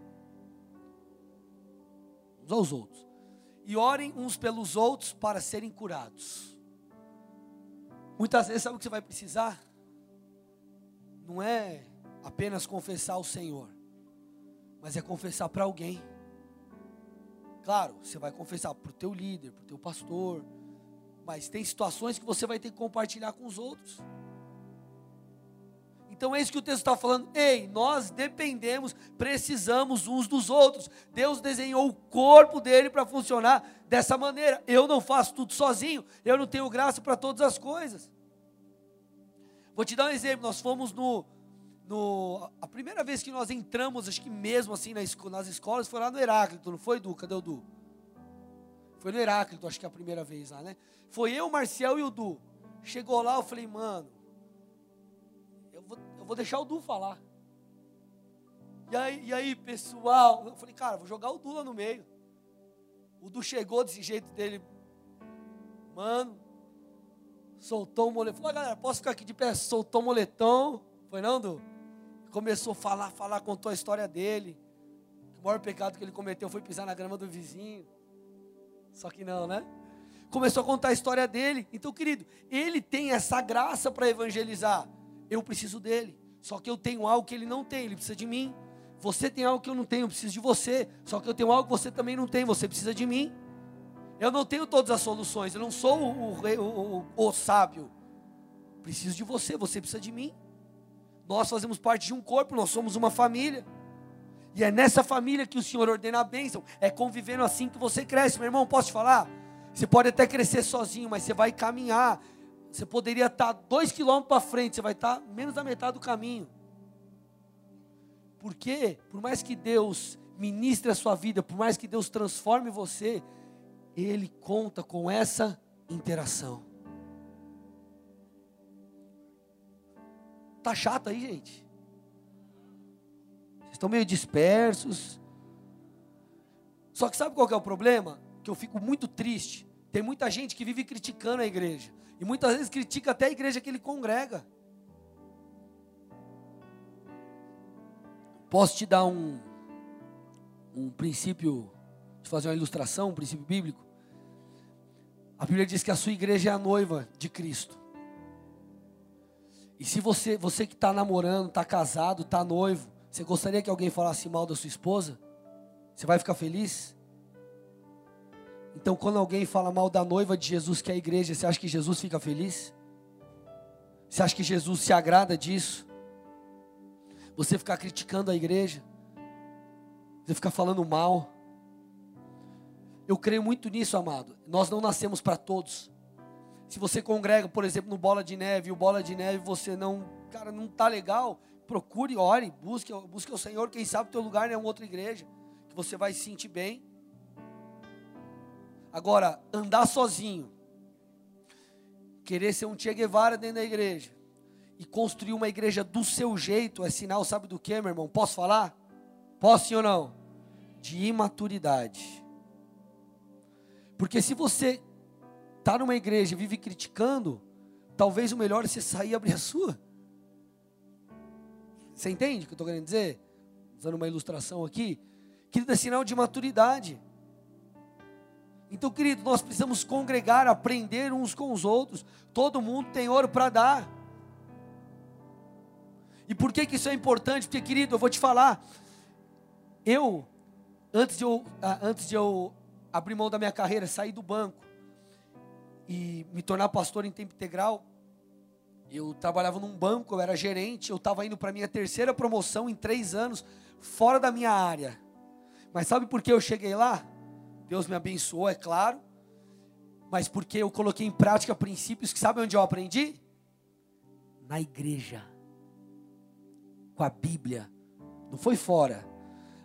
Uns aos outros. E orem uns pelos outros para serem curados. Muitas vezes, sabe o que você vai precisar? Não é apenas confessar ao Senhor, mas é confessar para alguém. Claro, você vai confessar para o teu líder, para o teu pastor, mas tem situações que você vai ter que compartilhar com os outros. Então é isso que o texto está falando. Ei, nós dependemos, precisamos uns dos outros. Deus desenhou o corpo dele para funcionar dessa maneira. Eu não faço tudo sozinho. Eu não tenho graça para todas as coisas. Vou te dar um exemplo. Nós fomos no, no a primeira vez que nós entramos, acho que mesmo assim nas, nas escolas, foi lá no Heráclito, não foi, Du? Cadê o Du? Foi no Heráclito, acho que é a primeira vez lá, né? Foi eu, o Marcial e o Du. Chegou lá, eu falei, mano, vou, deixar o Du falar. E aí, e aí, pessoal? Eu falei, cara, vou jogar o Du lá no meio. O Du chegou desse jeito dele. Mano, soltou o moletom. Falou, galera, posso ficar aqui de pé? Soltou o moletom. Foi não, Du? Começou a falar, falar, contou a história dele. O maior pecado que ele cometeu foi pisar na grama do vizinho. Só que não, né? Começou a contar a história dele. Então, querido, ele tem essa graça para evangelizar. Eu preciso dele. Só que eu tenho algo que ele não tem, ele precisa de mim. Você tem algo que eu não tenho, eu preciso de você. Só que eu tenho algo que você também não tem, você precisa de mim. Eu não tenho todas as soluções, eu não sou o, o, o, o sábio. Preciso de você, você precisa de mim. Nós fazemos parte de um corpo, nós somos uma família. E é nessa família que o Senhor ordena a bênção. É convivendo assim que você cresce. Meu irmão, posso te falar? Você pode até crescer sozinho, mas você vai caminhar. Você poderia estar dois quilômetros para frente, você vai estar menos da metade do caminho. Porque, por mais que Deus ministre a sua vida, por mais que Deus transforme você, Ele conta com essa interação. Tá chato aí, gente? Vocês estão meio dispersos. Só que sabe qual que é o problema? Que eu fico muito triste. Tem muita gente que vive criticando a igreja. E muitas vezes critica até a igreja que ele congrega. Posso te dar um, um princípio, de fazer uma ilustração, um princípio bíblico? A Bíblia diz que a sua igreja é a noiva de Cristo. E se você, você que está namorando, está casado, está noivo, você gostaria que alguém falasse mal da sua esposa? Você vai ficar feliz? Então, quando alguém fala mal da noiva de Jesus, que é a igreja, você acha que Jesus fica feliz? Você acha que Jesus se agrada disso? Você ficar criticando a igreja? Você ficar falando mal? Eu creio muito nisso, amado. Nós não nascemos para todos. Se você congrega, por exemplo, no Bola de Neve, e o Bola de Neve você não, cara, não tá legal, procure, ore, busque, busque o Senhor, quem sabe o teu lugar é uma outra igreja, que você vai se sentir bem. Agora, andar sozinho, querer ser um Che Guevara dentro da igreja e construir uma igreja do seu jeito é sinal, sabe do que, meu irmão? Posso falar? Posso sim ou não? De imaturidade. Porque se você está numa igreja e vive criticando, talvez o melhor é você sair e abrir a sua. Você entende o que eu estou querendo dizer? Usando uma ilustração aqui. Querido, é sinal de maturidade. Então, querido, nós precisamos congregar, aprender uns com os outros. Todo mundo tem ouro para dar. E por que, que isso é importante? Porque, querido, eu vou te falar. Eu, antes de eu, ah, antes de eu abrir mão da minha carreira, sair do banco, e me tornar pastor em tempo integral, eu trabalhava num banco, eu era gerente, eu estava indo para a minha terceira promoção em três anos, fora da minha área. Mas sabe por que eu cheguei lá? Deus me abençoou, é claro. Mas porque eu coloquei em prática princípios que sabe onde eu aprendi? Na igreja. Com a Bíblia. Não foi fora.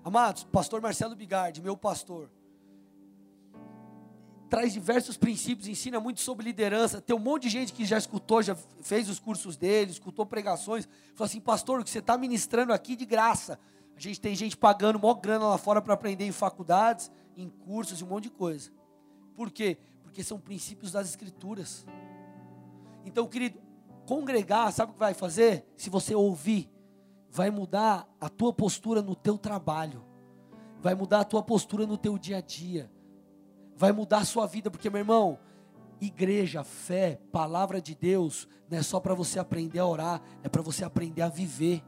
Amados, pastor Marcelo Bigardi, meu pastor traz diversos princípios, ensina muito sobre liderança. Tem um monte de gente que já escutou, já fez os cursos dele, escutou pregações. Falou assim, pastor, o que você está ministrando aqui de graça. A gente tem gente pagando mó grana lá fora para aprender em faculdades, em cursos e um monte de coisa. Por quê? Porque são princípios das escrituras. Então, querido, congregar, sabe o que vai fazer? Se você ouvir, vai mudar a tua postura no teu trabalho. Vai mudar a tua postura no teu dia a dia. Vai mudar a sua vida, porque meu irmão, igreja, fé, palavra de Deus, não é só para você aprender a orar, é para você aprender a viver.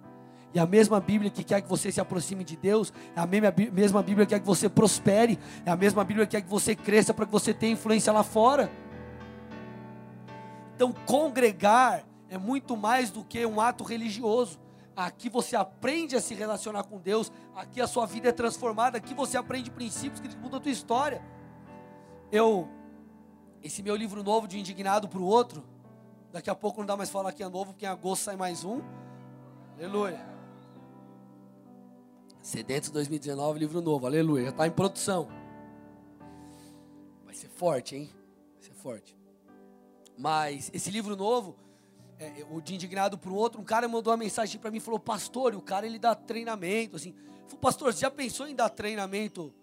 E a mesma Bíblia que quer que você se aproxime de Deus, é a mesma Bíblia que quer que você prospere, é a mesma Bíblia que quer que você cresça para que você tenha influência lá fora. Então, congregar é muito mais do que um ato religioso. Aqui você aprende a se relacionar com Deus, aqui a sua vida é transformada, aqui você aprende princípios que mudam a tua história. Eu, esse meu livro novo de Indignado para o Outro, daqui a pouco não dá mais falar que é novo, porque em agosto sai mais um. Aleluia. Sedentos 2019, livro novo, aleluia, já está em produção. Vai ser forte, hein? Vai ser forte. Mas esse livro novo, é, o de indignado para o outro, um cara mandou uma mensagem para mim e falou: Pastor, e o cara ele dá treinamento. Assim, falei, Pastor, você já pensou em dar treinamento,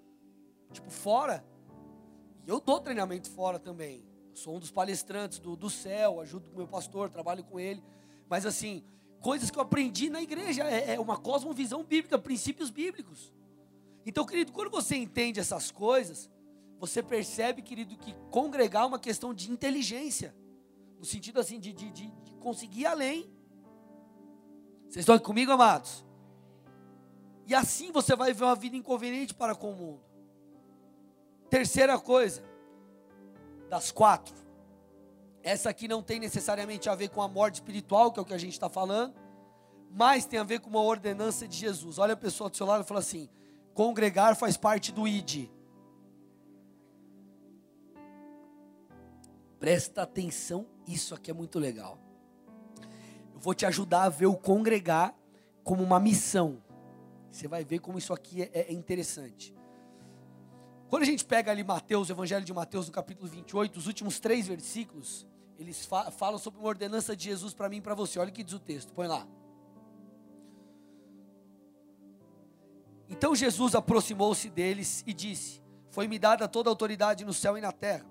tipo, fora? E eu dou treinamento fora também. Eu sou um dos palestrantes do, do céu, ajudo o meu pastor, trabalho com ele. Mas assim, coisas que eu aprendi na igreja, é, é uma cosmovisão bíblica, princípios bíblicos. Então, querido, quando você entende essas coisas, você percebe, querido, que congregar é uma questão de inteligência, no sentido assim de, de, de, de conseguir ir além. Vocês estão aqui comigo, amados? E assim você vai ver uma vida inconveniente para com o mundo. Terceira coisa, das quatro, essa aqui não tem necessariamente a ver com a morte espiritual, que é o que a gente está falando, mas tem a ver com uma ordenança de Jesus. Olha a pessoa do seu lado e fala assim: congregar faz parte do ID. Presta atenção, isso aqui é muito legal. Eu vou te ajudar a ver o congregar como uma missão. Você vai ver como isso aqui é, é interessante. Quando a gente pega ali Mateus, o Evangelho de Mateus, no capítulo 28, os últimos três versículos, eles fa falam sobre uma ordenança de Jesus para mim e para você. Olha o que diz o texto, põe lá. Então Jesus aproximou-se deles e disse: Foi-me dada toda a autoridade no céu e na terra.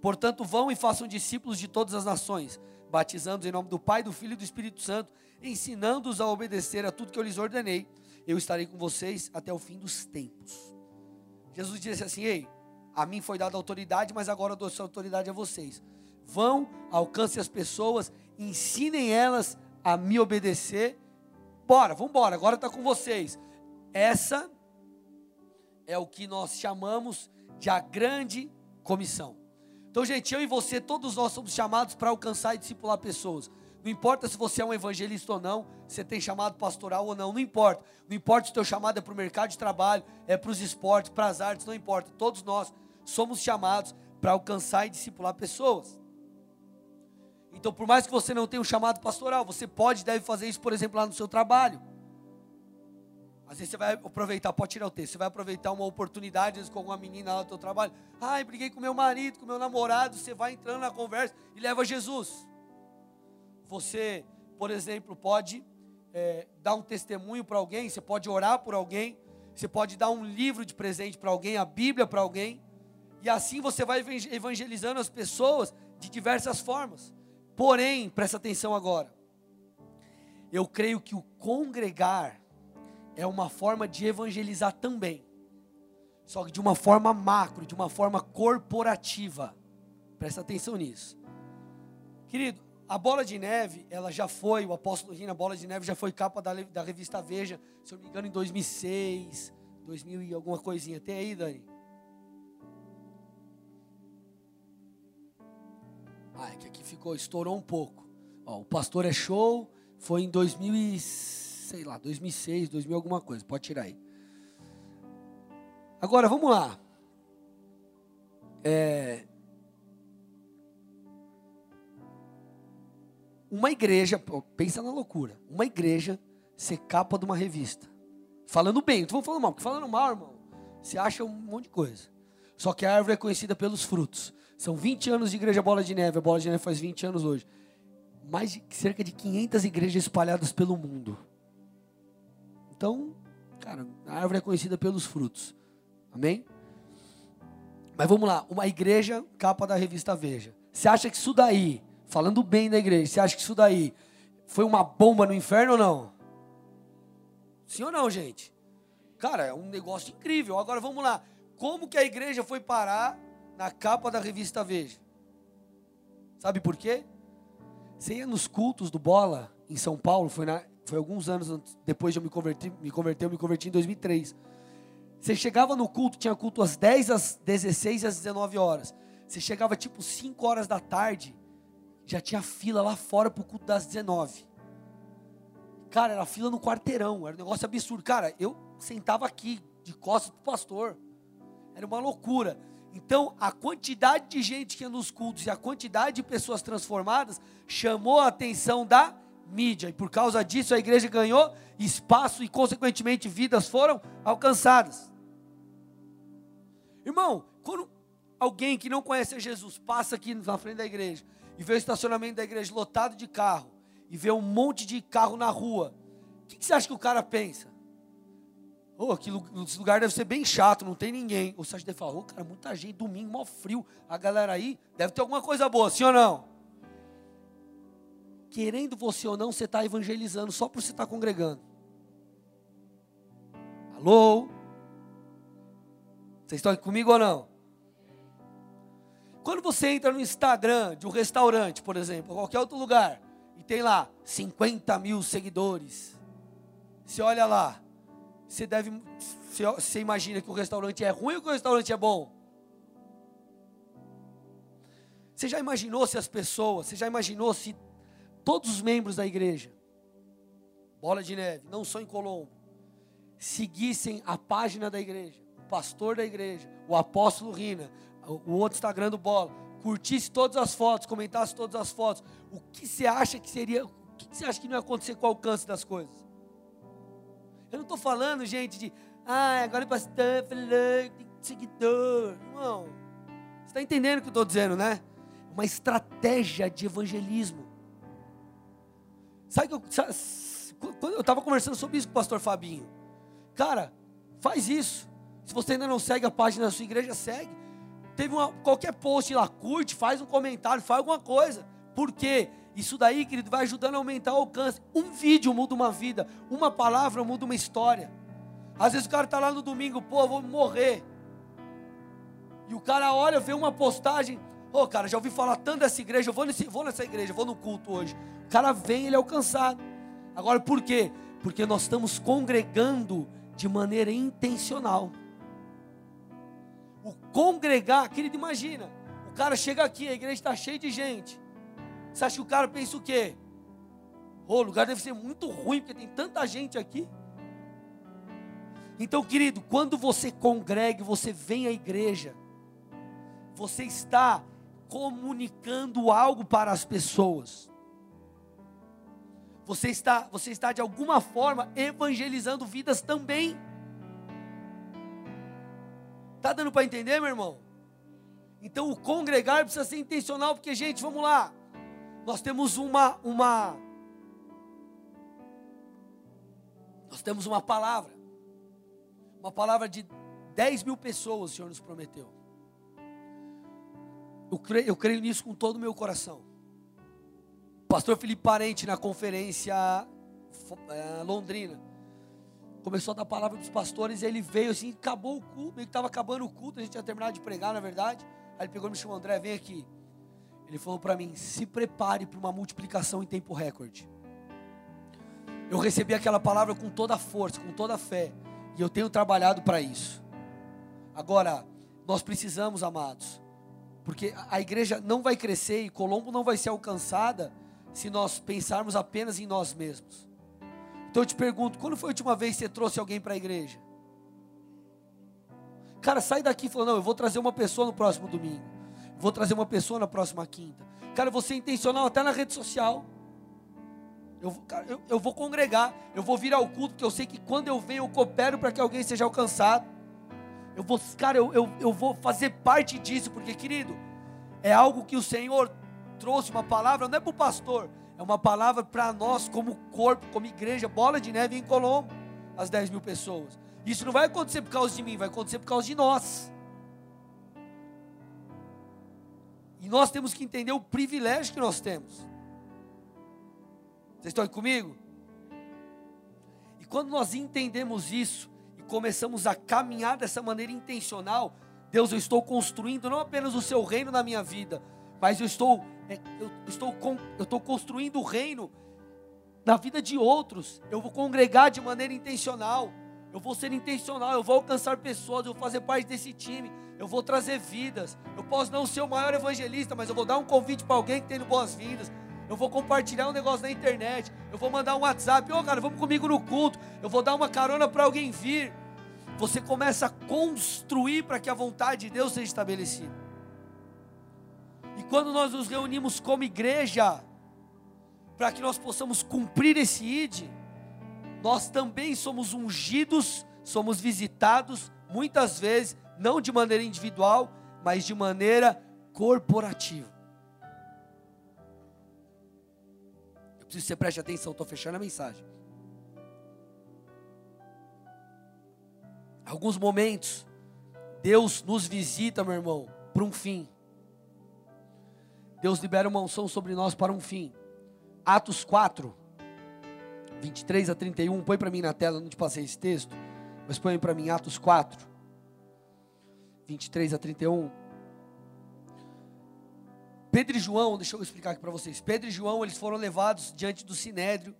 Portanto, vão e façam discípulos de todas as nações, batizando-os em nome do Pai, do Filho e do Espírito Santo, ensinando-os a obedecer a tudo que eu lhes ordenei. Eu estarei com vocês até o fim dos tempos. Jesus disse assim: Ei, a mim foi dada autoridade, mas agora eu dou essa autoridade a vocês Vão, alcancem as pessoas, ensinem elas a me obedecer. Bora, vamos embora, agora está com vocês. Essa é o que nós chamamos de a grande comissão. Então, gente, eu e você, todos nós somos chamados para alcançar e discipular pessoas. Não importa se você é um evangelista ou não, se tem chamado pastoral ou não, não importa. Não importa se o teu chamado é para o mercado de trabalho, é para os esportes, para as artes, não importa. Todos nós somos chamados para alcançar e discipular pessoas. Então, por mais que você não tenha um chamado pastoral, você pode e deve fazer isso, por exemplo, lá no seu trabalho. Às vezes você vai aproveitar, pode tirar o texto, você vai aproveitar uma oportunidade, vezes com alguma menina lá no seu trabalho. Ai, briguei com meu marido, com meu namorado, você vai entrando na conversa e leva Jesus. Você, por exemplo, pode é, dar um testemunho para alguém, você pode orar por alguém, você pode dar um livro de presente para alguém, a Bíblia para alguém, e assim você vai evangelizando as pessoas de diversas formas. Porém, presta atenção agora. Eu creio que o congregar é uma forma de evangelizar também. Só que de uma forma macro, de uma forma corporativa. Presta atenção nisso. Querido, a Bola de Neve, ela já foi, o apóstolo Rina, a Bola de Neve já foi capa da, da revista Veja, se eu não me engano, em 2006, 2000 e alguma coisinha. Tem aí, Dani? Ah, é que aqui ficou, estourou um pouco. Ó, o Pastor é Show foi em 2000 e, sei lá, 2006, 2000 alguma coisa. Pode tirar aí. Agora, vamos lá. É... Uma igreja, pensa na loucura. Uma igreja ser capa de uma revista. Falando bem, não estou falando mal, porque falando mal, irmão, você acha um monte de coisa. Só que a árvore é conhecida pelos frutos. São 20 anos de igreja Bola de Neve. A Bola de Neve faz 20 anos hoje. Mais de cerca de 500 igrejas espalhadas pelo mundo. Então, Cara, a árvore é conhecida pelos frutos. Amém? Mas vamos lá, uma igreja, capa da revista Veja. Você acha que isso daí, falando bem da igreja, você acha que isso daí foi uma bomba no inferno ou não? Sim ou não, gente? Cara, é um negócio incrível. Agora vamos lá. Como que a igreja foi parar na capa da revista Veja? Sabe por quê? Você ia nos cultos do Bola em São Paulo, foi, na, foi alguns anos depois de eu me converter, me converter, eu me converti em 2003. Você chegava no culto, tinha culto às 10, às 16 e às 19 horas. Você chegava tipo 5 horas da tarde, já tinha fila lá fora para o culto das 19. Cara, era fila no quarteirão, era um negócio absurdo. Cara, eu sentava aqui, de costas pro pastor. Era uma loucura. Então, a quantidade de gente que ia nos cultos e a quantidade de pessoas transformadas chamou a atenção da mídia. E por causa disso, a igreja ganhou espaço e, consequentemente, vidas foram alcançadas. Irmão, quando alguém que não conhece Jesus passa aqui na frente da igreja e vê o estacionamento da igreja lotado de carro e vê um monte de carro na rua, o que, que você acha que o cara pensa? Oh, aquele lugar deve ser bem chato, não tem ninguém. Acha que deve falar, oh, cara, muita gente, domingo, mó frio. A galera aí deve ter alguma coisa boa, sim ou não? Querendo você ou não, você está evangelizando só por você estar tá congregando. Alô? Vocês estão aqui comigo ou não? Quando você entra no Instagram de um restaurante, por exemplo, ou qualquer outro lugar, e tem lá 50 mil seguidores, você olha lá, você deve. Você imagina que o restaurante é ruim ou que o restaurante é bom? Você já imaginou se as pessoas, você já imaginou se todos os membros da igreja, bola de neve, não só em Colombo, seguissem a página da igreja, o pastor da igreja, o apóstolo Rina, o outro Instagram do Bola, curtisse todas as fotos, comentasse todas as fotos, o que você acha que seria, o que você acha que não ia acontecer com o alcance das coisas? Eu não estou falando, gente, de, ah, agora é pastor, falou, seguidor. Irmão, você está entendendo o que eu estou dizendo, né? Uma estratégia de evangelismo. Sabe que eu, quando eu estava conversando sobre isso com o pastor Fabinho, cara, faz isso. Se você ainda não segue a página da sua igreja, segue. Teve uma, qualquer post lá, curte, faz um comentário, faz alguma coisa. Por quê? Isso daí, querido, vai ajudando a aumentar o alcance. Um vídeo muda uma vida, uma palavra muda uma história. Às vezes o cara está lá no domingo, pô, vou morrer. E o cara olha, vê uma postagem, ô oh, cara, já ouvi falar tanto dessa igreja, eu vou, nesse, vou nessa igreja, vou no culto hoje. O cara vem, ele é alcançado. Agora por quê? Porque nós estamos congregando de maneira intencional. O congregar, querido, imagina, o cara chega aqui, a igreja está cheia de gente. Você acha que o cara pensa o quê? Oh, o lugar deve ser muito ruim, porque tem tanta gente aqui. Então, querido, quando você congrega, você vem à igreja, você está comunicando algo para as pessoas. Você está, você está de alguma forma evangelizando vidas também. Tá dando para entender, meu irmão? Então, o congregar precisa ser intencional, porque gente, vamos lá nós temos uma, uma, nós temos uma palavra, uma palavra de 10 mil pessoas o Senhor nos prometeu. Eu creio, eu creio nisso com todo o meu coração. O pastor Felipe Parente, na conferência é, londrina, começou a dar palavra para os pastores, e ele veio assim, acabou o culto, meio que estava acabando o culto, a gente tinha terminado de pregar, na verdade. Aí ele pegou e me chamou, André, vem aqui. Ele falou para mim: se prepare para uma multiplicação em tempo recorde. Eu recebi aquela palavra com toda a força, com toda a fé, e eu tenho trabalhado para isso. Agora, nós precisamos, amados, porque a igreja não vai crescer e Colombo não vai ser alcançada se nós pensarmos apenas em nós mesmos. Então eu te pergunto: quando foi a última vez que você trouxe alguém para a igreja? Cara, sai daqui e fala: não, eu vou trazer uma pessoa no próximo domingo. Vou trazer uma pessoa na próxima quinta. Cara, você é intencional até na rede social. Eu, cara, eu, eu, vou congregar, eu vou vir ao culto, porque eu sei que quando eu venho, eu coopero para que alguém seja alcançado. Eu vou, cara, eu, eu, eu vou fazer parte disso, porque, querido, é algo que o Senhor trouxe, uma palavra, não é para o pastor, é uma palavra para nós, como corpo, como igreja, bola de neve em Colombo. as 10 mil pessoas. Isso não vai acontecer por causa de mim, vai acontecer por causa de nós. E nós temos que entender o privilégio que nós temos. Vocês estão aí comigo? E quando nós entendemos isso e começamos a caminhar dessa maneira intencional, Deus, eu estou construindo não apenas o seu reino na minha vida, mas eu estou, é, eu estou, eu estou construindo o reino na vida de outros. Eu vou congregar de maneira intencional. Eu vou ser intencional, eu vou alcançar pessoas, eu vou fazer parte desse time, eu vou trazer vidas. Eu posso não ser o maior evangelista, mas eu vou dar um convite para alguém que tem boas-vindas. Eu vou compartilhar um negócio na internet. Eu vou mandar um WhatsApp. Ô, oh, cara, vamos comigo no culto. Eu vou dar uma carona para alguém vir. Você começa a construir para que a vontade de Deus seja estabelecida. E quando nós nos reunimos como igreja, para que nós possamos cumprir esse ID, nós também somos ungidos, somos visitados, muitas vezes, não de maneira individual, mas de maneira corporativa. Eu preciso que você preste atenção, estou fechando a mensagem. Alguns momentos, Deus nos visita, meu irmão, para um fim. Deus libera uma unção sobre nós para um fim. Atos 4, 23 a 31, põe para mim na tela, não te passei esse texto, mas põe para mim Atos 4, 23 a 31. Pedro e João, deixa eu explicar aqui para vocês. Pedro e João, eles foram levados diante do sinédrio.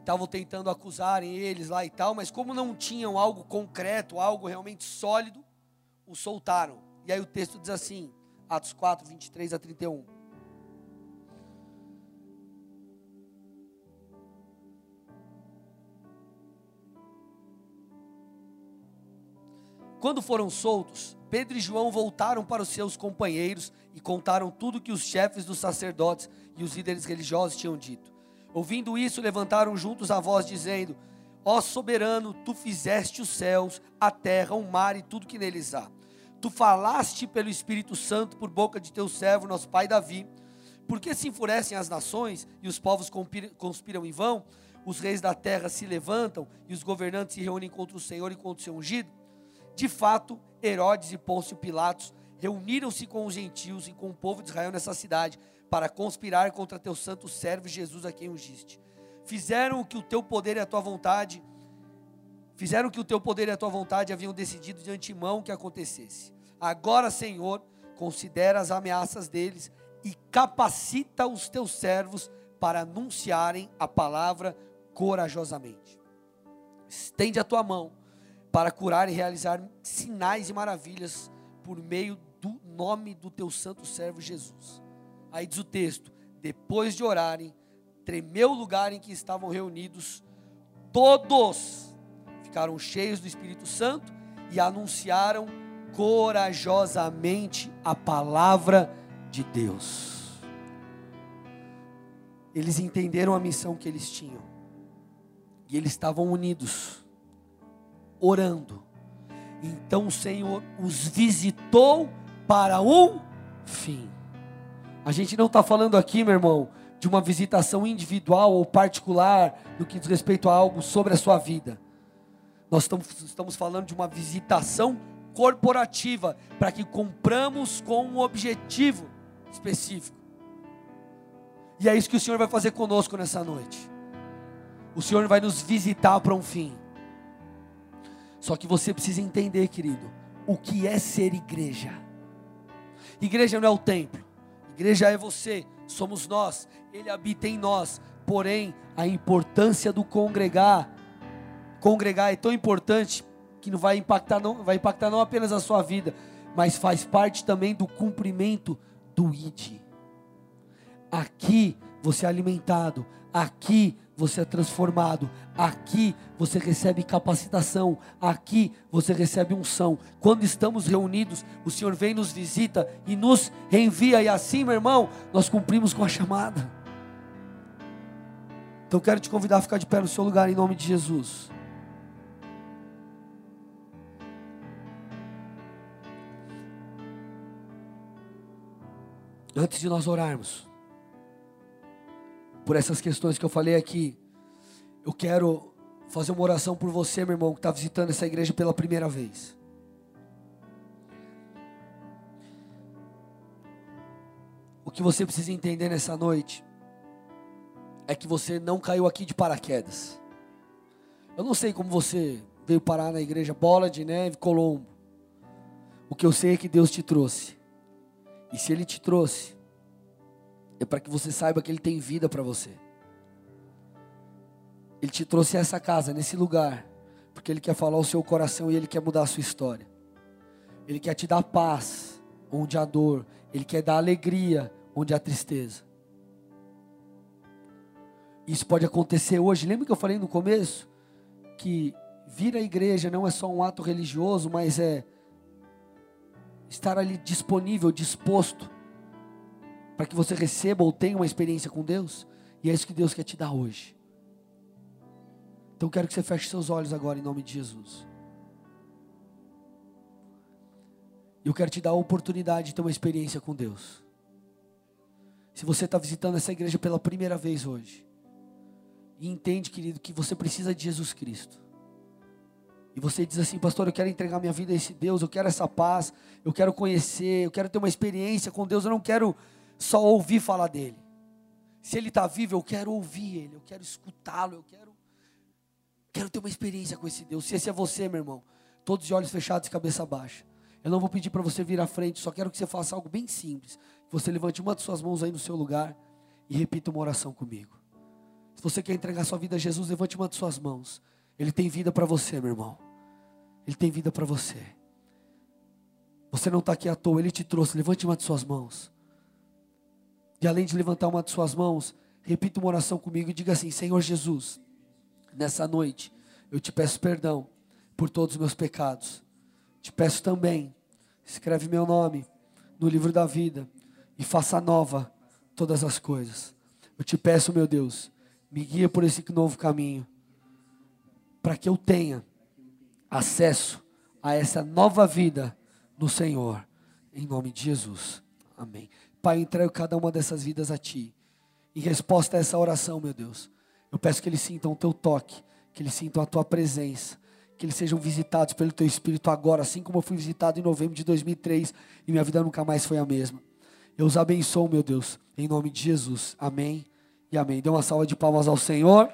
Estavam tentando acusarem eles lá e tal, mas como não tinham algo concreto, algo realmente sólido, o soltaram. E aí o texto diz assim, Atos 4, 23 a 31. Quando foram soltos, Pedro e João voltaram para os seus companheiros e contaram tudo que os chefes dos sacerdotes e os líderes religiosos tinham dito. Ouvindo isso, levantaram juntos a voz, dizendo: Ó soberano, tu fizeste os céus, a terra, o mar e tudo que neles há. Tu falaste pelo Espírito Santo por boca de teu servo, nosso pai Davi. Por que se enfurecem as nações e os povos conspiram em vão? Os reis da terra se levantam e os governantes se reúnem contra o Senhor e contra o seu ungido? De fato, Herodes e Pôncio Pilatos reuniram-se com os gentios e com o povo de Israel nessa cidade para conspirar contra teu santo servo Jesus a quem ungiste. Fizeram o que o teu poder e a tua vontade fizeram que o teu poder e a tua vontade haviam decidido de antemão que acontecesse. Agora, Senhor, considera as ameaças deles e capacita os teus servos para anunciarem a palavra corajosamente. Estende a tua mão para curar e realizar sinais e maravilhas por meio do nome do teu santo servo Jesus. Aí diz o texto: depois de orarem, tremeu o lugar em que estavam reunidos, todos ficaram cheios do Espírito Santo e anunciaram corajosamente a palavra de Deus. Eles entenderam a missão que eles tinham. E eles estavam unidos orando. Então o Senhor os visitou para um fim. A gente não está falando aqui, meu irmão, de uma visitação individual ou particular no que diz respeito a algo sobre a sua vida. Nós estamos, estamos falando de uma visitação corporativa para que compramos com um objetivo específico. E é isso que o Senhor vai fazer conosco nessa noite. O Senhor vai nos visitar para um fim. Só que você precisa entender, querido, o que é ser igreja. Igreja não é o templo, igreja é você, somos nós, Ele habita em nós. Porém, a importância do congregar, congregar é tão importante que não vai impactar não, vai impactar não apenas a sua vida, mas faz parte também do cumprimento do ID. Aqui você é alimentado, aqui você é transformado. Aqui você recebe capacitação. Aqui você recebe unção. Quando estamos reunidos, o Senhor vem nos visita e nos reenvia. E assim, meu irmão, nós cumprimos com a chamada. Então quero te convidar a ficar de pé no seu lugar em nome de Jesus. Antes de nós orarmos, por essas questões que eu falei aqui, eu quero fazer uma oração por você, meu irmão, que está visitando essa igreja pela primeira vez. O que você precisa entender nessa noite é que você não caiu aqui de paraquedas. Eu não sei como você veio parar na igreja Bola de Neve Colombo. O que eu sei é que Deus te trouxe. E se Ele te trouxe, é para que você saiba que Ele tem vida para você. Ele te trouxe a essa casa, nesse lugar, porque Ele quer falar o seu coração e Ele quer mudar a sua história. Ele quer te dar paz onde há dor, Ele quer dar alegria onde há tristeza. Isso pode acontecer hoje. Lembra que eu falei no começo que vir à igreja não é só um ato religioso, mas é estar ali disponível, disposto para que você receba ou tenha uma experiência com Deus. E é isso que Deus quer te dar hoje. Então quero que você feche seus olhos agora em nome de Jesus. Eu quero te dar a oportunidade de ter uma experiência com Deus. Se você está visitando essa igreja pela primeira vez hoje, e entende, querido, que você precisa de Jesus Cristo. E você diz assim, pastor, eu quero entregar minha vida a esse Deus, eu quero essa paz, eu quero conhecer, eu quero ter uma experiência com Deus, eu não quero só ouvir falar dele. Se ele está vivo, eu quero ouvir ele, eu quero escutá-lo, eu quero, quero ter uma experiência com esse Deus. Se esse é você, meu irmão, todos de olhos fechados e cabeça baixa. Eu não vou pedir para você vir à frente, só quero que você faça algo bem simples. Você levante uma de suas mãos aí no seu lugar e repita uma oração comigo. Se você quer entregar sua vida a Jesus, levante uma de suas mãos. Ele tem vida para você, meu irmão. Ele tem vida para você. Você não está aqui à toa, Ele te trouxe. Levante uma de suas mãos. E além de levantar uma de suas mãos, repita uma oração comigo e diga assim: Senhor Jesus, nessa noite eu te peço perdão por todos os meus pecados. Te peço também, escreve meu nome no livro da vida e faça nova todas as coisas. Eu te peço, meu Deus, me guia por esse novo caminho, para que eu tenha acesso a essa nova vida no Senhor, em nome de Jesus. Amém. Pai, entrego cada uma dessas vidas a Ti. Em resposta a essa oração, meu Deus, eu peço que eles sintam o Teu toque, que eles sintam a Tua presença, que eles sejam visitados pelo Teu Espírito agora, assim como eu fui visitado em novembro de 2003 e minha vida nunca mais foi a mesma. Eu os abençoo, meu Deus, em nome de Jesus. Amém e amém. Dê uma salva de palmas ao Senhor.